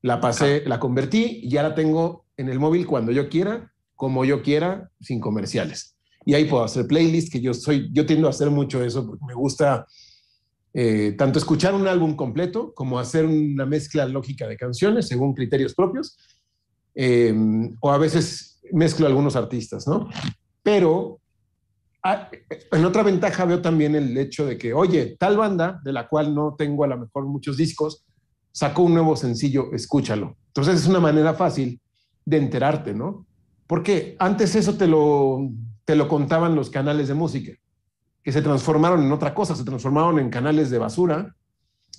la pasé, la convertí y ya la tengo en el móvil cuando yo quiera, como yo quiera, sin comerciales. Y ahí puedo hacer playlists, que yo soy, yo tiendo a hacer mucho eso porque me gusta eh, tanto escuchar un álbum completo como hacer una mezcla lógica de canciones según criterios propios, em, o a veces mezclo algunos artistas, ¿no? Pero ah, en otra ventaja veo también el hecho de que, oye, tal banda, de la cual no tengo a lo mejor muchos discos, sacó un nuevo sencillo, escúchalo. Entonces es una manera fácil de enterarte, ¿no? Porque antes eso te lo, te lo contaban los canales de música, que se transformaron en otra cosa, se transformaron en canales de basura,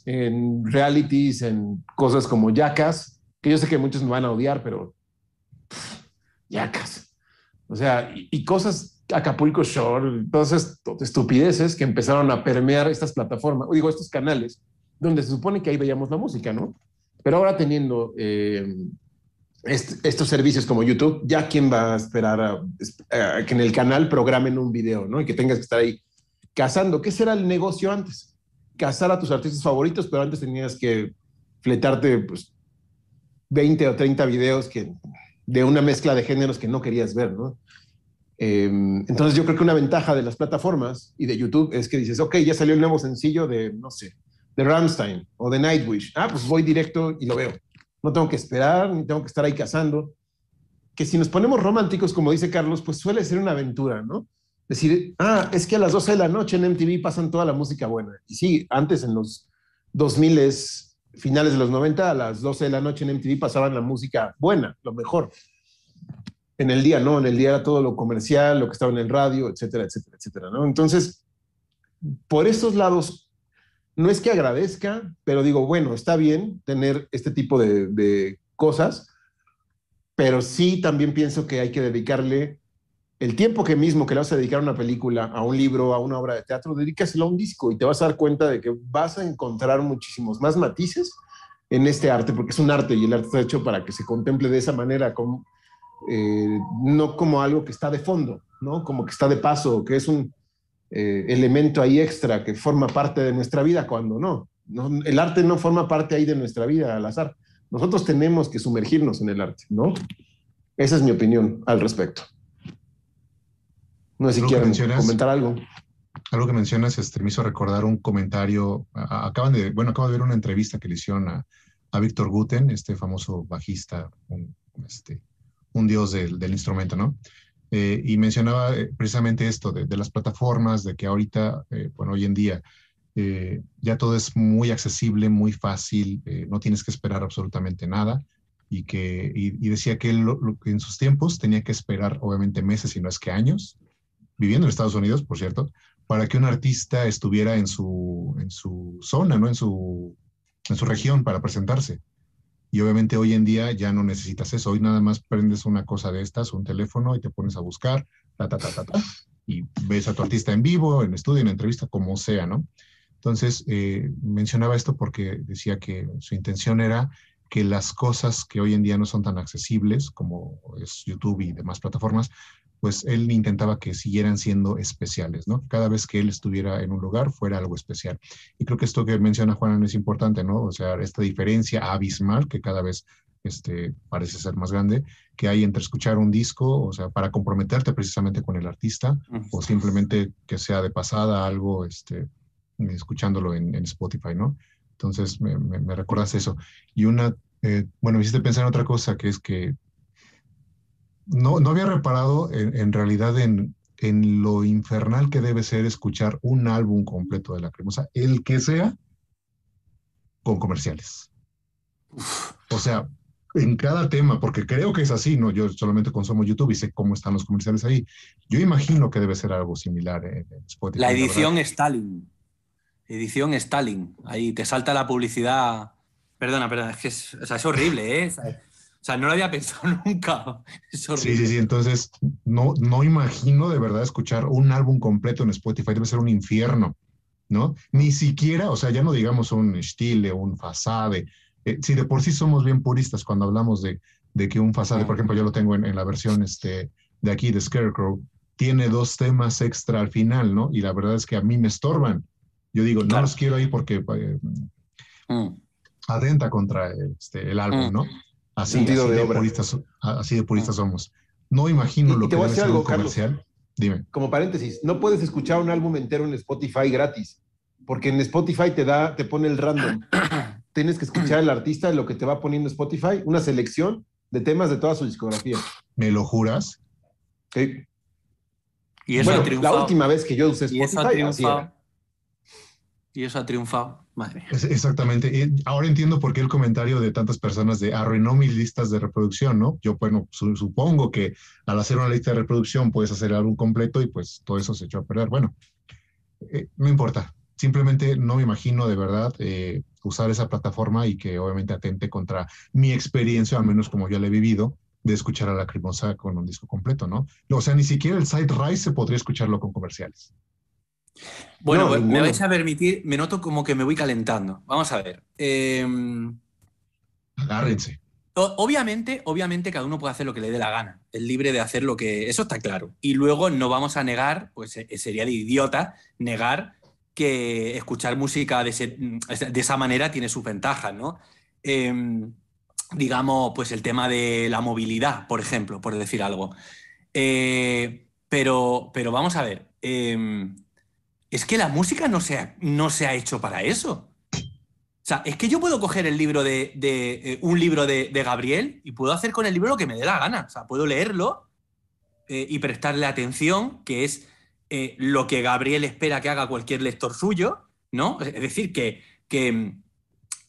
en realities, en cosas como yacas, que yo sé que muchos me van a odiar, pero yacas. O sea, y, cosas, Acapulco Shore, todas estas estupideces que empezaron a permear estas plataformas, o digo, estos canales, donde se supone que ahí veíamos la música, ¿no? Pero ahora teniendo eh, estos servicios como YouTube, ya quién va a esperar a, que en el canal programen un video, ¿no? Y que tengas que estar ahí cazando. ¿Qué será el negocio antes? Cazar a tus artistas favoritos, pero antes tenías que fletarte pues, 20 o 30 videos que, de una mezcla de géneros que no querías ver, ¿no? Eh, entonces yo creo que una ventaja de las plataformas y de YouTube es que dices, ok, ya salió el nuevo sencillo de, no sé, de Ramstein o de Nightwish. Ah, pues voy directo y lo veo. No tengo que esperar, ni tengo que estar ahí cazando. Que si nos ponemos románticos, como dice Carlos, pues suele ser una aventura, ¿no? Decir, ah, es que a las 12 de la noche en MTV pasan toda la música buena. Y sí, antes en los 2000, finales de los 90, a las 12 de la noche en MTV pasaban la música buena, lo mejor. En el día, ¿no? En el día era todo lo comercial, lo que estaba en el radio, etcétera, etcétera, etcétera, ¿no? Entonces, por esos lados no es que agradezca, pero digo, bueno, está bien tener este tipo de, cosas, pero sí también pienso que hay que dedicarle el tiempo que mismo que le vas a dedicar a una película, a un libro, a una obra de teatro, dedícaselo a un disco y te vas a dar cuenta de que vas a encontrar muchísimos más matices en este arte, porque es un arte y el arte está hecho para que se contemple de esa manera, como, eh, no como algo que está de fondo, ¿no? Como que está de paso, que es un, eh, elemento ahí extra que forma parte de nuestra vida cuando no. El arte no forma parte ahí de nuestra vida al azar. Nosotros tenemos que sumergirnos en el arte, ¿no? Esa es mi opinión al respecto. No sé si quieren comentar algo. Algo que mencionas este, me hizo recordar un comentario. acaban de, bueno, acabo de ver una entrevista que le hicieron a, a Víctor Guten, este famoso bajista, un, este, un dios del, del instrumento, ¿no? Eh, y mencionaba eh, precisamente esto de, las plataformas, de que ahorita, eh, bueno, hoy en día ya todo es muy accesible, muy fácil, no tienes que esperar absolutamente nada. y que y, decía que él en sus tiempos tenía que esperar obviamente meses, si no es que años, viviendo en Estados Unidos, por cierto, para que un artista estuviera en su, en su zona, ¿no? En su, en su región para presentarse. Y obviamente hoy en día ya no necesitas eso. Hoy nada más prendes una cosa de estas, un teléfono y te pones a buscar, ta, ta, ta, ta, ta, y ves a tu artista en vivo, en estudio, en entrevista, como sea, ¿no? Entonces, eh, mencionaba esto porque decía que su intención era que las cosas que hoy en día no son tan accesibles, como es YouTube y demás plataformas, pues él intentaba que siguieran siendo especiales, ¿no? Cada vez que él estuviera en un lugar fuera algo especial. Y creo que esto que menciona Juan es importante, ¿no? O sea, esta diferencia abismal que cada vez este, parece ser más grande, que hay entre escuchar un disco, o sea, para comprometerte precisamente con el artista, o simplemente que sea de pasada algo, este, escuchándolo en, Spotify, ¿no? Entonces, me, me, recuerdas eso. Y una, eh, bueno, me hiciste pensar en otra cosa, que es que no, no había reparado en, realidad en, en, lo infernal que debe ser escuchar un álbum completo de la cremosa, el que sea, con comerciales. O sea, en cada tema, porque creo que es así, ¿no? Yo solamente consumo YouTube y sé cómo están los comerciales ahí. Yo imagino que debe ser algo similar en, Spotify. La edición Stalin. Edición Stalin. Ahí te salta la publicidad. Perdona, perdona, es que es, es horrible, ¿eh? O sea, no lo había pensado <laughs> nunca. sí, sí, sí. Entonces, no, no imagino de verdad escuchar un álbum completo en Spotify. Debe ser un infierno, ¿no? Ni siquiera, o sea, ya no digamos un Stile, un Fasade. Eh, si de por sí somos bien puristas cuando hablamos de, de que un Fasade, por ejemplo, yo lo tengo en, la versión este, de aquí de Scarecrow, tiene dos temas extra al final, ¿no? Y la verdad es que a mí me estorban. Yo digo, no los quiero ahí porque eh, mm. atenta contra este, el álbum, mm. ¿no? Así, de, puristas, así de puristas somos. No imagino lo que debe ser un comercial. Dime. Como paréntesis, no puedes escuchar un álbum entero en Spotify gratis, porque en Spotify te da, te pone el random. <clears throat> Tienes que escuchar al artista lo que te va poniendo Spotify, una selección de temas de toda su discografía. ¿Me lo juras? Sí. Y eso bueno, la última vez que yo usé Spotify, y eso ha triunfado. Madre mía. Exactamente. ahora entiendo por qué el comentario de tantas personas de arruinó mis listas de reproducción, ¿no? Yo, bueno, supongo que al hacer una lista de reproducción puedes hacer el álbum completo y pues todo eso se echó a perder. Bueno, eh, no importa. Simplemente no me imagino de verdad eh, usar esa plataforma y que obviamente atente contra mi experiencia, al menos como yo la he vivido, de escuchar a la Crimosa con un disco completo, ¿no? O sea, ni siquiera el site Rise se podría escucharlo con comerciales. Bueno, me vais a permitir, me noto como que me voy calentando. Vamos a ver. Em, Agárrense. Obviamente, obviamente cada uno puede hacer lo que le dé la gana. Es libre de hacer lo que... Eso está claro. Y luego no vamos a negar, pues eh, sería de idiota negar que escuchar música de, esa manera tiene sus ventajas, ¿no? Em, digamos, pues el tema de la movilidad, por ejemplo, por decir algo. Eh, pero, pero vamos a ver. Em, es que la música no se ha, no se ha hecho para eso. O sea, es que yo puedo coger el libro de, eh, un libro de, Gabriel y puedo hacer con el libro lo que me dé la gana. O sea, puedo leerlo eh, y prestarle atención, que es eh, lo que Gabriel espera que haga cualquier lector suyo, ¿no? Es decir, que, que,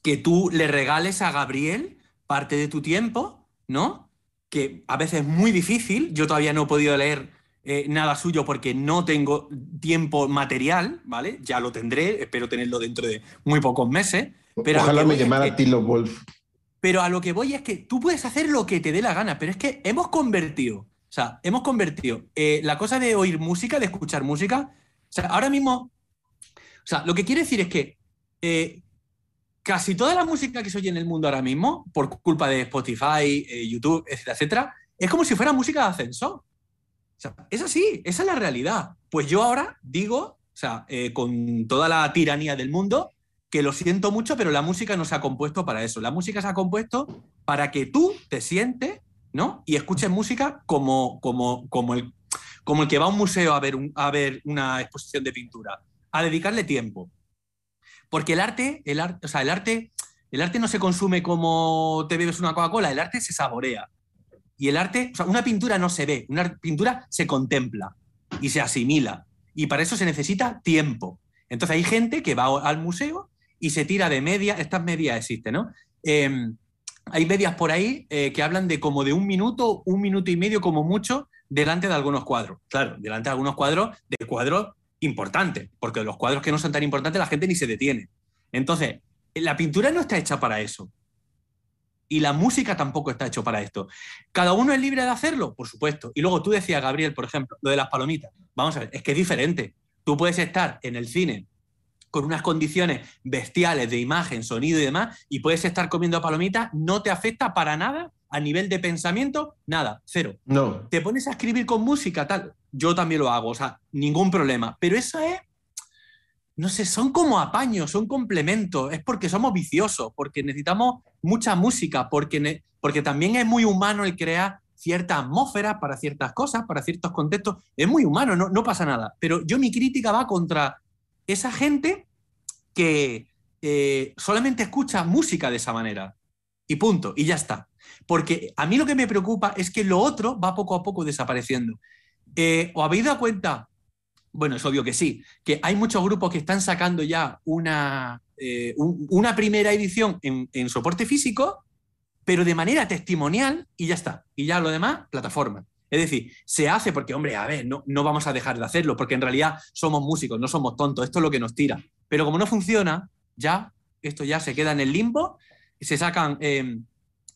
que tú le regales a Gabriel parte de tu tiempo, ¿no? Que a veces es muy difícil. Yo todavía no he podido leer eh, nada suyo porque no tengo tiempo material, ¿vale? Ya lo tendré, espero tenerlo dentro de muy pocos meses. Pero Ojalá me llamara Tilo Wolf. Pero a lo que voy es que tú puedes hacer lo que te dé la gana, pero es que hemos convertido, o sea, hemos convertido eh, la cosa de oír música, de escuchar música, o sea, ahora mismo, o sea, lo que quiere decir es que eh, casi toda la música que se oye en el mundo ahora mismo, por culpa de Spotify, YouTube, etcétera, etcétera, es como si fuera música de ascensor es así, esa es la realidad. Pues yo ahora digo, o sea, eh, con toda la tiranía del mundo, que lo siento mucho, pero la música no se ha compuesto para eso. La música se ha compuesto para que tú te sientes, ¿no? Y escuches música como, como, como, el, como el que va a un museo a ver, a ver una exposición de pintura, a dedicarle tiempo. Porque el arte, el arte, o sea, el arte, el arte no se consume como te bebes una Coca-Cola, el arte se saborea. Y el arte, o sea, una pintura no se ve, una pintura se contempla y se asimila. Y para eso se necesita tiempo. Entonces hay gente que va al museo y se tira de media, estas medias existen, ¿no? Em, hay medias por ahí eh, que hablan de como de un minuto, un minuto y medio como mucho, delante de algunos cuadros. Claro, delante de algunos cuadros, de cuadros importantes, porque los cuadros que no son tan importantes la gente ni se detiene. Entonces, la pintura no está hecha para eso. Y la música tampoco está hecha para esto. ¿Cada uno es libre de hacerlo? Por supuesto. Y luego tú decías, Gabriel, por ejemplo, lo de las palomitas. Vamos a ver, es que es diferente. Tú puedes estar en el cine con unas condiciones bestiales de imagen, sonido y demás, y puedes estar comiendo palomitas, no te afecta para nada a nivel de pensamiento, nada, cero. No. Te pones a escribir con música, tal. Yo también lo hago, o sea, ningún problema. Pero eso es, no sé, son como apaños, son complementos. Es porque somos viciosos, porque necesitamos mucha música, porque, porque también es muy humano el crear cierta atmósfera para ciertas cosas, para ciertos contextos. Es muy humano, no, pasa nada. Pero yo mi crítica va contra esa gente que eh, solamente escucha música de esa manera. Y punto, y ya está. Porque a mí lo que me preocupa es que lo otro va poco a poco desapareciendo. Eh, ¿Os habéis dado cuenta? Bueno, es obvio que sí, que hay muchos grupos que están sacando ya una, eh, una primera edición en, soporte físico, pero de manera testimonial y ya está. Y ya lo demás, plataforma. Es decir, se hace porque, hombre, a ver, no, no vamos a dejar de hacerlo, porque en realidad somos músicos, no somos tontos, esto es lo que nos tira. Pero como no funciona, ya, esto ya se queda en el limbo, se sacan eh,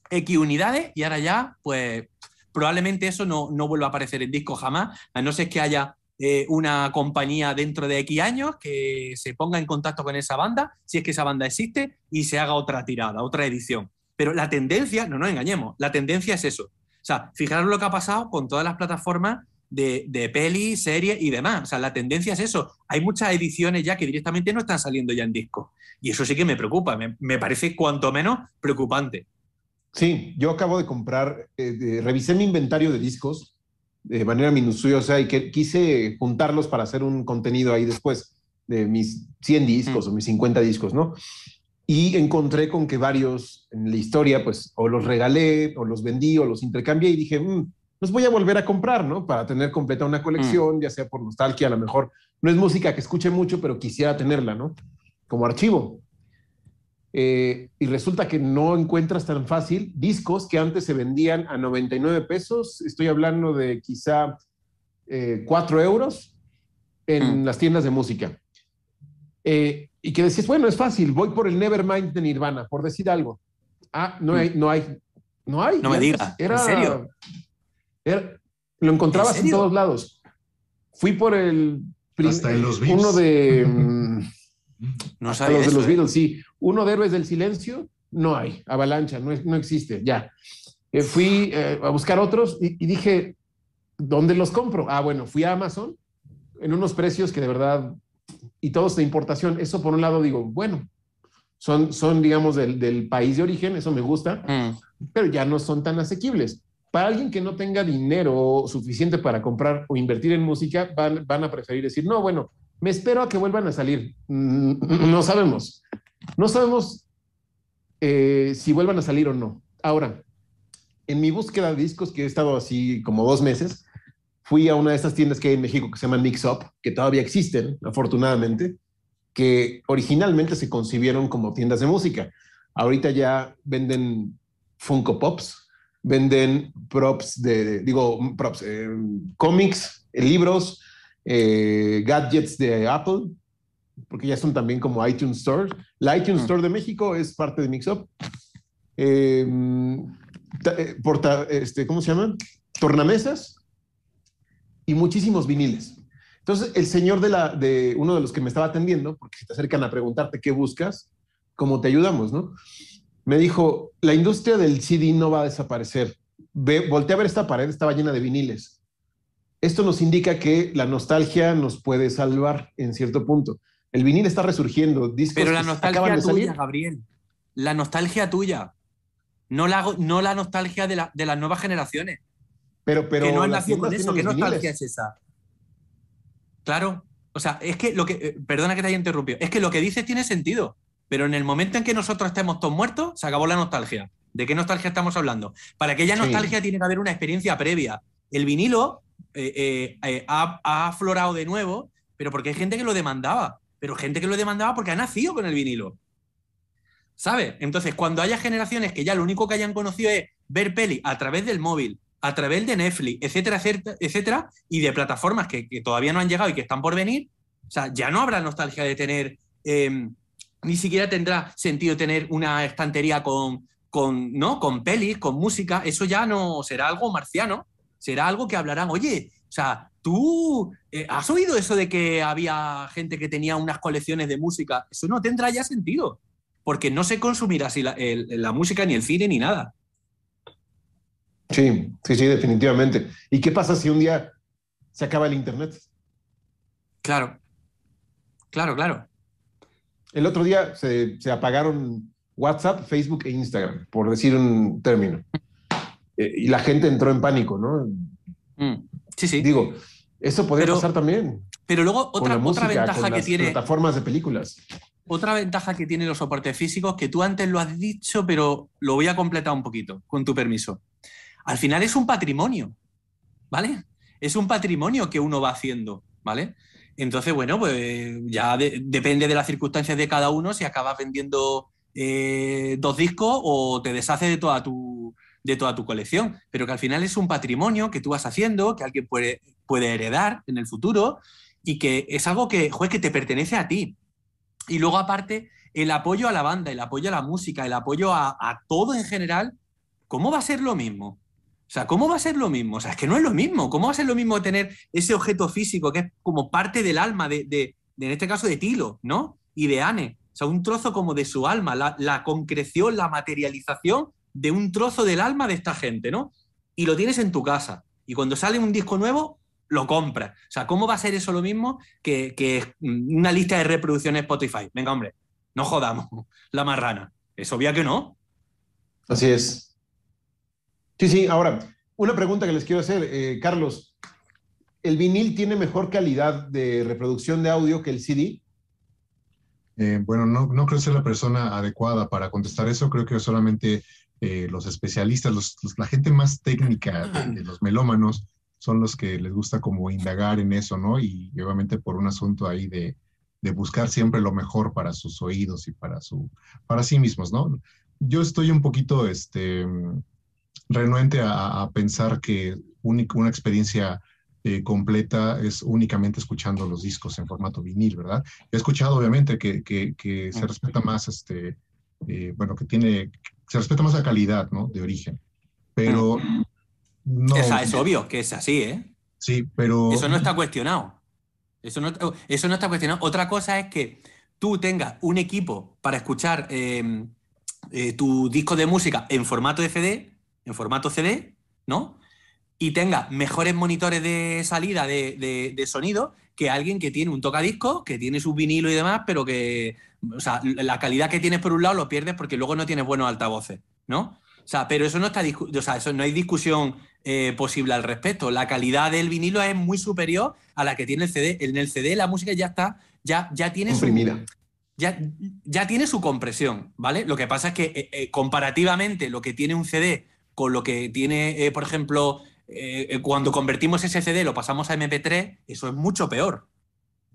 X unidades y ahora ya, pues probablemente eso no, no vuelva a aparecer en disco jamás, a no ser que haya eh, una compañía dentro de X años que se ponga en contacto con esa banda, si es que esa banda existe, y se haga otra tirada, otra edición. Pero la tendencia, no nos engañemos, la tendencia es eso. O sea, fijaros lo que ha pasado con todas las plataformas de, de peli, serie y demás. O sea, la tendencia es eso. Hay muchas ediciones ya que directamente no están saliendo ya en disco. Y eso sí que me preocupa, me, me parece cuanto menos preocupante. Sí, yo acabo de comprar, eh, revisé mi inventario de discos de manera minuciosa y que quise juntarlos para hacer un contenido ahí después de mis 100 discos o mis 50 discos, ¿no? Y encontré con que varios en la historia, pues, o los regalé, o los vendí, o los intercambié y dije, mmm, los voy a volver a comprar, ¿no? Para tener completa una colección, mm. ya sea por nostalgia, a lo mejor no es música que escuche mucho, pero quisiera tenerla, ¿no? Como archivo. Eh, y resulta que no encuentras tan fácil discos que antes se vendían a 99 pesos, estoy hablando de quizá eh, 4 euros en mm. las tiendas de música. Eh, y que decías, bueno, es fácil, voy por el Nevermind de Nirvana, por decir algo. Ah, no hay, no hay, no hay. No me digas, ¿en serio? lo encontrabas ¿En, todos lados. Fui por el... Hasta en los Uno de... <laughs> No sabía los eso, de los ¿eh? Beatles, sí. Uno de Héroes del Silencio, no hay. Avalancha, no, no existe, ya. Eh, fui eh, a buscar otros y, y dije, ¿dónde los compro? Ah, bueno, fui a Amazon en unos precios que de verdad y todos de importación. Eso por un lado digo, bueno, son, son digamos, del, del país de origen, eso me gusta, Mm. pero ya no son tan asequibles. Para alguien que no tenga dinero suficiente para comprar o invertir en música, van, van a preferir decir, no, bueno, me espero a que vuelvan a salir. Mm, No sabemos. No sabemos eh, si vuelvan a salir o no. Ahora, en mi búsqueda de discos, que he estado así como dos meses, fui a una de estas tiendas que hay en México que se llama Mix Up, que todavía existen, afortunadamente, que originalmente se concibieron como tiendas de música. Ahorita ya venden Funko Pops, venden props de, digo, props, eh, cómics, eh, libros, eh, gadgets de Apple, porque ya son también como iTunes Store. La iTunes Mm. Store de México es parte de Mixup. Eh, ta- eh, porta, este, ¿Cómo se llaman? Tornamesas y muchísimos viniles. Entonces, el señor de, la, de uno de los que me estaba atendiendo, porque si te acercan a preguntarte qué buscas, cómo te ayudamos, ¿no? Me dijo, la industria del CD no va a desaparecer. Ve, volteé a ver esta pared, estaba llena de viniles. Esto nos indica que la nostalgia nos puede salvar en cierto punto. El vinil está resurgiendo. Discos Pero la nostalgia de salir. tuya, Gabriel. La nostalgia tuya. No la, no la nostalgia de, la- de las nuevas generaciones. Pero, pero que no han nacido con eso. ¿Qué nostalgia es esa? Claro. O sea, es que lo que. eh, Perdona que te haya interrumpido. Es que lo que dices tiene sentido. Pero en el momento en que nosotros estemos todos muertos, se acabó la nostalgia. ¿De qué nostalgia estamos hablando? Para aquella Sí. nostalgia tiene que haber una experiencia previa. El vinilo eh, eh, eh, ha, aflorado de nuevo, pero porque hay gente que lo demandaba. Pero gente que lo demandaba porque ha nacido con el vinilo. ¿sabes? Entonces, cuando haya generaciones que ya lo único que hayan conocido es ver peli a través del móvil, a través de Netflix, etcétera, etcétera, etcétera y de plataformas que, todavía no han llegado y que están por venir, o sea, ya no habrá nostalgia de tener, em, ni siquiera tendrá sentido tener una estantería con, con, ¿no? con pelis, con música, eso ya no será algo marciano, será algo que hablarán, oye, o sea, tú eh, has oído eso de que había gente que tenía unas colecciones de música, eso no tendrá ya sentido, porque no se consumirá así la música, ni el cine, ni nada. Sí, sí, sí, definitivamente. ¿Y qué pasa si un día se acaba el Internet? Claro, claro, claro. El otro día se, apagaron WhatsApp, Facebook e Instagram, por decir un término. Eh, y la gente entró en pánico, ¿no? Mm, sí, sí. Digo, eso podría pasar también. Pero luego otra, otra ventaja que tiene. Plataformas de películas. Otra ventaja que tienen los soportes físicos, que tú antes lo has dicho, pero lo voy a completar un poquito, con tu permiso al final es un patrimonio, ¿vale? Es un patrimonio que uno va haciendo, ¿vale? Entonces, bueno, pues ya depende de las circunstancias de cada uno si acabas vendiendo eh, dos discos o te deshaces de toda, tu, de toda tu colección. Pero que al final es un patrimonio que tú vas haciendo, que alguien puede, puede heredar en el futuro y que es algo que, que te pertenece a ti. Y luego, aparte, el apoyo a la banda, el apoyo a la música, el apoyo a, todo en general, ¿cómo va a ser lo mismo? O sea, ¿cómo va a ser lo mismo? O sea, es que no es lo mismo. ¿Cómo va a ser lo mismo tener ese objeto físico que es como parte del alma de, en este caso, de Tilo, ¿no? Y de Anne. O sea, un trozo como de su alma, la, concreción, la materialización de un trozo del alma de esta gente, ¿no? Y lo tienes en tu casa. Y cuando sale un disco nuevo, lo compras. O sea, ¿cómo va a ser eso lo mismo que, que una lista de reproducciones Spotify? Venga, hombre, no jodamos <laughs> la marrana. Es obvio que no. Así es. Sí, sí, ahora, una pregunta que les quiero hacer, eh, Carlos, ¿el vinil tiene mejor calidad de reproducción de audio que el CD? Eh, bueno, no, no creo ser la persona adecuada para contestar eso, creo que solamente eh, los especialistas, la gente más técnica de, los melómanos son los que les gusta como indagar en eso, ¿no? Y obviamente por un asunto ahí de, de buscar siempre lo mejor para sus oídos y para, su, para sí mismos, ¿no? Yo estoy un poquito, este, renuente a, pensar que una experiencia eh, completa es únicamente escuchando los discos en formato vinil, ¿verdad? He escuchado, obviamente, que, que, se respeta más, este, eh, bueno, que tiene, se respeta más la calidad, ¿no? De origen. Pero no. es obvio que es así, ¿eh? Sí, pero. Eso no está cuestionado. Eso no, eso no está cuestionado. Otra cosa es que tú tengas un equipo para escuchar eh, tu disco de música en formato de CD en formato CD, ¿no? Y tenga mejores monitores de salida de, sonido que alguien que tiene un tocadisco, que tiene su vinilo y demás, pero que, o sea, la calidad que tienes por un lado lo pierdes porque luego no tienes buenos altavoces, ¿no? O sea, pero eso no está, o sea, eso no hay discusión eh, posible al respecto. La calidad del vinilo es muy superior a la que tiene el CD. En el CD la música ya está, ya, ya tiene su, ya, ya, tiene su compresión, ¿vale? Lo que pasa es que eh, eh, comparativamente lo que tiene un CD con lo que tiene, por ejemplo, eh, eh, cuando convertimos ese CD, lo pasamos a MP3, eso es mucho peor.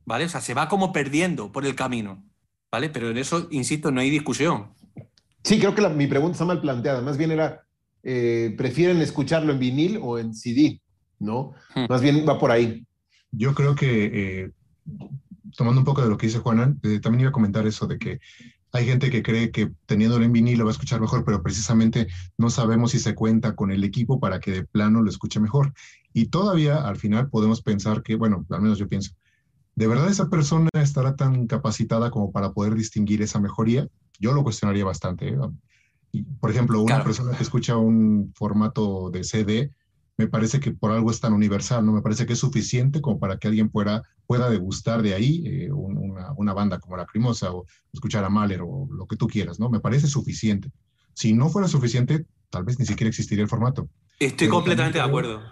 ¿Vale? O sea, se va como perdiendo por el camino. ¿Vale? Pero en eso, insisto, no hay discusión. Sí, creo que mi pregunta está mal planteada. Más bien era, ¿prefieren escucharlo en vinil o en CD? ¿No? Hmm. Más bien va por ahí. Yo creo que, tomando un poco de lo que dice Juana, también iba a comentar eso de que hay gente que cree que teniéndolo en vinilo va a escuchar mejor, pero precisamente no sabemos si se cuenta con el equipo para que de plano lo escuche mejor. Y todavía al final podemos pensar que, bueno, al menos yo pienso, ¿de verdad esa persona estará tan capacitada como para poder distinguir esa mejoría? Yo lo cuestionaría bastante. ¿eh? por ejemplo, una persona que escucha un formato de CD, me parece que por algo es tan universal, ¿no? Me parece que es suficiente como para que alguien pueda, pueda degustar de ahí eh, una, una, banda como La Crimosa o escuchar a Mahler o lo que tú quieras, ¿no? Me parece suficiente. Si no fuera suficiente, tal vez ni siquiera existiría el formato. Estoy completamente de acuerdo.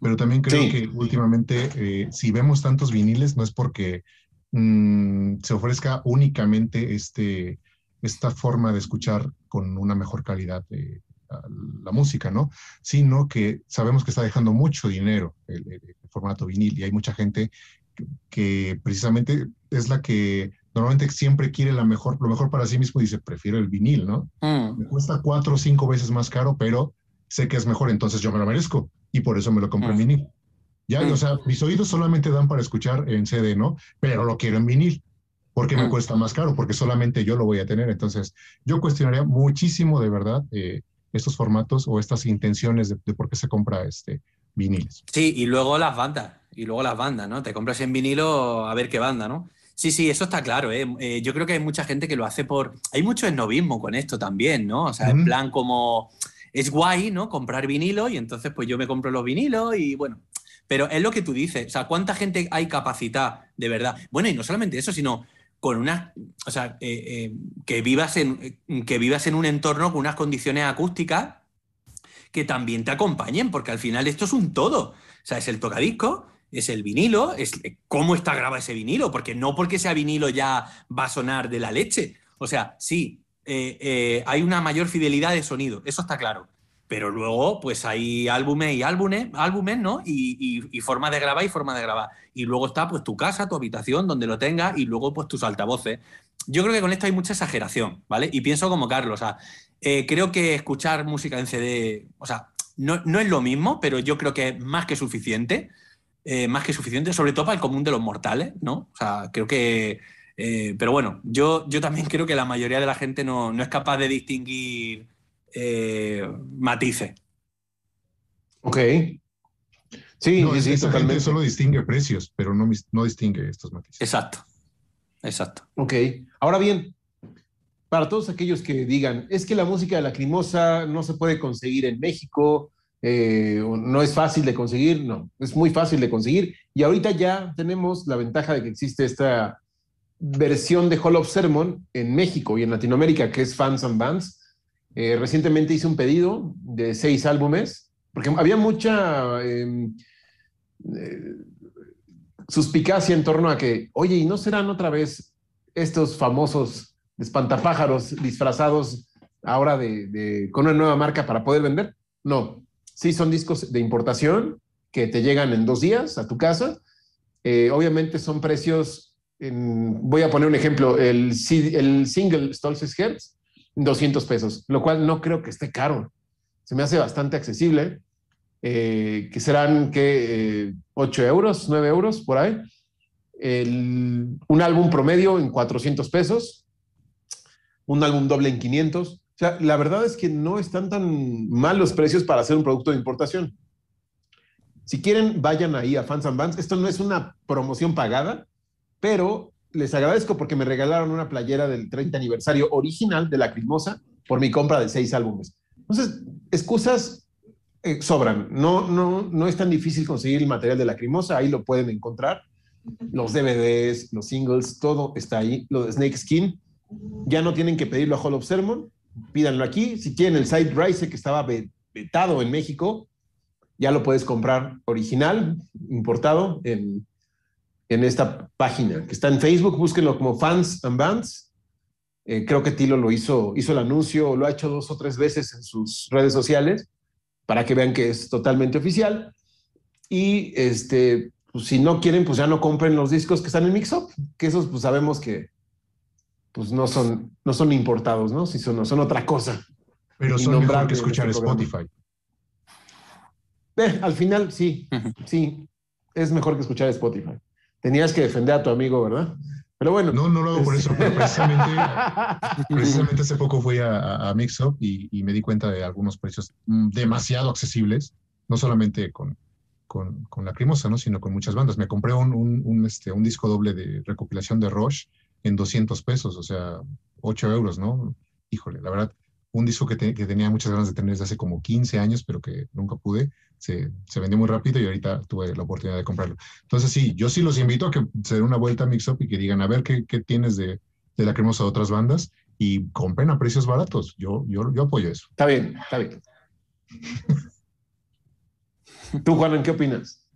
Pero también creo que últimamente, eh, si vemos tantos viniles, no es porque mm, se ofrezca únicamente este, esta forma de escuchar con una mejor calidad de, la música, ¿no? Sino que sabemos que está dejando mucho dinero el, formato vinil y hay mucha gente que, precisamente es la que normalmente siempre quiere la mejor, lo mejor para sí mismo y dice, prefiero el vinil, ¿no? Mm. Me cuesta cuatro o cinco veces más caro, pero sé que es mejor, entonces yo me lo merezco y por eso me lo compro en Mm. vinil. Ya, Mm. o sea, mis oídos solamente dan para escuchar en CD, ¿no? Pero lo quiero en vinil. porque me Mm. cuesta más caro? Porque solamente yo lo voy a tener. Entonces, yo cuestionaría muchísimo de verdad eh, estos formatos o estas intenciones de, de por qué se compra este viniles. Sí, y luego las bandas, y luego las bandas, ¿no? Te compras en vinilo a ver qué banda, ¿no? Sí, sí, eso está claro, ¿eh? Eh, yo creo que hay mucha gente que lo hace por... Hay mucho esnovismo con esto también, ¿no? O sea, en Ujú. plan como... Es guay, ¿no? Comprar vinilo y entonces pues yo me compro los vinilos y bueno... Pero es lo que tú dices, o sea, ¿cuánta gente hay capacidad de verdad? Bueno, y no solamente eso, sino con una... O sea, eh, eh, que, vivas en, que vivas en un entorno con unas condiciones acústicas que también te acompañen, porque al final esto es un todo. O sea, es el tocadisco, es el vinilo, es cómo está grabado ese vinilo, porque no porque sea vinilo ya va a sonar de la leche. O sea, sí, eh, eh, hay una mayor fidelidad de sonido, eso está claro. Pero luego, pues hay álbumes y álbumes, álbumes ¿no? Y, y, y forma de grabar y forma de grabar. Y luego está, pues, tu casa, tu habitación, donde lo tengas, y luego, pues, tus altavoces. Yo creo que con esto hay mucha exageración, ¿vale? Y pienso como Carlos, o sea, eh, creo que escuchar música en CD, o sea, no, no, es lo mismo, pero yo creo que es más que suficiente, eh, más que suficiente, sobre todo para el común de los mortales, ¿no? O sea, creo que... Eh, pero bueno, yo, yo también <laughs> creo que la mayoría de la gente no, no es capaz de distinguir eh, matices. Ok. Sí, no, sí, esa totalmente. gente solo distingue precios, pero no, no distingue estos matices. Exacto, exacto. Ok. Ahora bien, para todos aquellos que digan, es que la música de Lacrimosa no se puede conseguir en México, eh, no es fácil de conseguir, no, es muy fácil de conseguir. Y ahorita ya tenemos la ventaja de que existe esta versión de Hall of Sermon en México y en Latinoamérica, que es Fans and Bands. Eh, recientemente hice un pedido de seis álbumes, porque había mucha eh, eh, suspicacia en torno a que, oye, ¿y no serán otra vez estos famosos espantapájaros disfrazados ahora de, con una nueva marca para poder vender? No, sí son discos de importación que te llegan en dos días a tu casa. Eh, obviamente son precios, voy a poner un ejemplo, el, el single Stolz's Hertz, 200 pesos, lo cual no creo que esté caro. Se me hace bastante accesible, eh, que serán que eh, 8 euros, 9 euros por ahí. Un álbum promedio en 400 pesos, un álbum doble en 500. O sea, la verdad es que no están tan mal los precios para hacer un producto de importación. Si quieren, vayan ahí a Fans and Bands. Esto no es una promoción pagada, pero les agradezco porque me regalaron una playera del 30 aniversario original de Lacrimosa por mi compra de seis álbumes. Entonces, excusas eh, sobran. No, no, no es tan difícil conseguir el material de Lacrimosa. Ahí lo pueden encontrar. Los DVDs, los singles, todo está ahí. Lo de Snake Skin. Ya no tienen que pedirlo a Hall of Sermon. Pídanlo aquí. Si quieren el Side Rise que estaba vetado en México, ya lo puedes comprar original, importado en, en esta página que está en Facebook. Búsquenlo como Fans and Bands. Eh, creo que Tilo lo hizo, hizo el anuncio, lo ha hecho dos o tres veces en sus redes sociales para que vean que es totalmente oficial. Y este, pues, si no quieren, pues ya no compren los discos que están en Mixup, que esos pues sabemos que pues no son, no son importados, ¿no? Si son, son otra cosa. Pero son mejor que escuchar este Spotify. Eh, al final, sí, sí, es mejor que escuchar Spotify. Tenías que defender a tu amigo, ¿verdad? Pero bueno. No, no lo hago por eso, pero precisamente, <laughs> precisamente hace poco fui a, a Mixup y, y, me di cuenta de algunos precios demasiado accesibles, no solamente con, con, con Lacrimosa, ¿no? sino con muchas bandas. Me compré un, un, un, este, un disco doble de recopilación de Rush en 200 pesos, o sea, 8 euros, ¿no? Híjole, la verdad, un disco que, te, que, tenía muchas ganas de tener desde hace como 15 años, pero que nunca pude, se, se, vendió muy rápido y ahorita tuve la oportunidad de comprarlo. Entonces sí, yo sí los invito a que se den una vuelta a Mixup y que digan, a ver qué, qué tienes de, de la cremosa de otras bandas y compren a precios baratos. Yo, yo, yo apoyo eso. Está bien, está bien. <laughs> Tú, Juan, ¿qué opinas?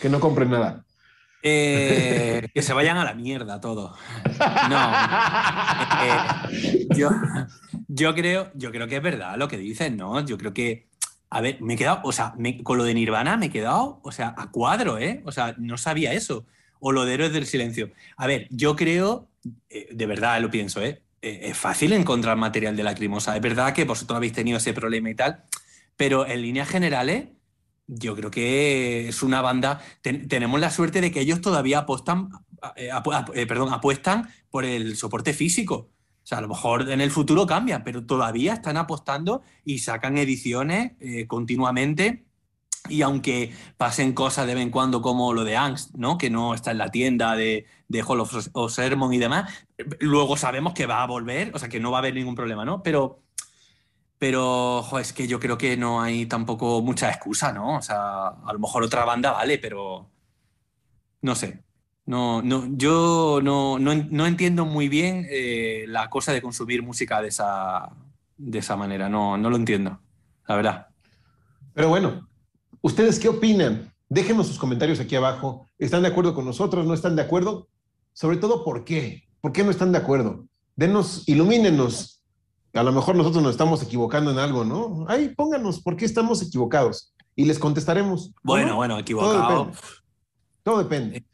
Que no compren nada. Eh, que se vayan a la mierda todo. No. Eh, yo, yo, creo, yo creo que es verdad lo que dicen, ¿no? Yo creo que. A ver, me he quedado, o sea, me, con lo de Nirvana me he quedado, o sea, a cuadro, ¿eh? O sea, no sabía eso. O lo de Héroes del Silencio. A ver, yo creo, eh, de verdad lo pienso, ¿eh? ¿eh? Es fácil encontrar material de Lacrimosa. Es verdad que vosotros habéis tenido ese problema y tal, pero en líneas generales, yo creo que es una banda. tenemos la suerte de que ellos todavía apostan, eh, perdón, apuestan por el soporte físico. O sea, a lo mejor en el futuro cambian, pero todavía están apostando y sacan ediciones continuamente y aunque pasen cosas de vez en cuando como lo de Angst, ¿no? que no está en la tienda de, de Hall of Sermon y demás, luego sabemos que va a volver, o sea que no va a haber ningún problema, ¿no? Pero, pero es que yo creo que no hay tampoco mucha excusa, ¿no? O sea, a lo mejor otra banda vale, pero no sé. No, no, yo no, no, entiendo muy bien eh, la cosa de consumir música de esa, de esa manera, no, no lo entiendo, la verdad. Pero bueno, ¿Ustedes qué opinan? Déjenos sus comentarios aquí abajo. ¿Están de acuerdo con nosotros? ¿No están de acuerdo? Sobre todo, ¿por qué? ¿Por qué no están de acuerdo? Denos, ilumínenos. A lo mejor nosotros nos estamos equivocando en algo, ¿no? Ahí pónganos por qué estamos equivocados y les contestaremos. Bueno, bueno, equivocado. Todo depende.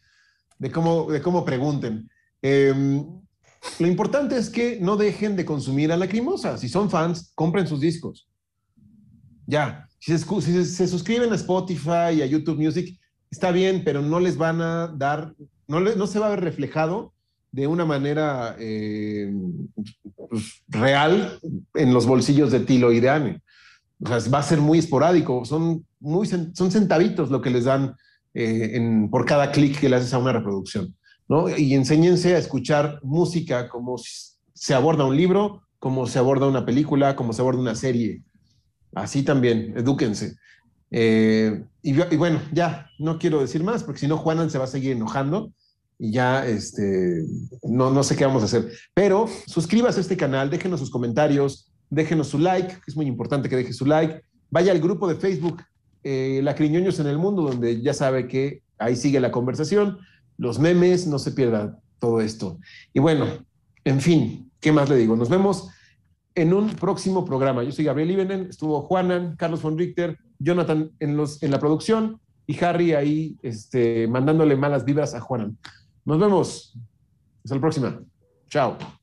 De cómo, de cómo pregunten. Em, lo importante es que no dejen de consumir a Lacrimosa. Si son fans, compren sus discos. Ya, si se, suscriben a Spotify y a YouTube Music, está bien, pero no les van a dar, no, no se va a ver reflejado de una manera eh, pues, real en los bolsillos de Tilo y de Anne. O sea, va a ser muy esporádico, son, muy, son centavitos lo que les dan eh, por cada clic que le haces a una reproducción. ¿no? Y enséñense a escuchar música como se aborda un libro, como se aborda una película, como se aborda una serie. Así también, edúquense. Eh, y, bueno, ya, no quiero decir más, porque si no, Juanan se va a seguir enojando y ya este, no, no sé qué vamos a hacer. Pero suscríbase a este canal, déjenos sus comentarios, déjenos su like, es muy importante que deje su like. Vaya al grupo de Facebook, eh, La Criñoños en el Mundo, donde ya sabe que ahí sigue la conversación, los memes, no se pierda todo esto. Y bueno, en fin, ¿qué más le digo? Nos vemos en un próximo programa. Yo soy Gabriel Ibenen, estuvo Juanan, Carlos von Richter, Jonathan en, los, en la producción y Harry ahí este, mandándole malas vibras a Juanan. Nos vemos. Hasta la próxima. Chao.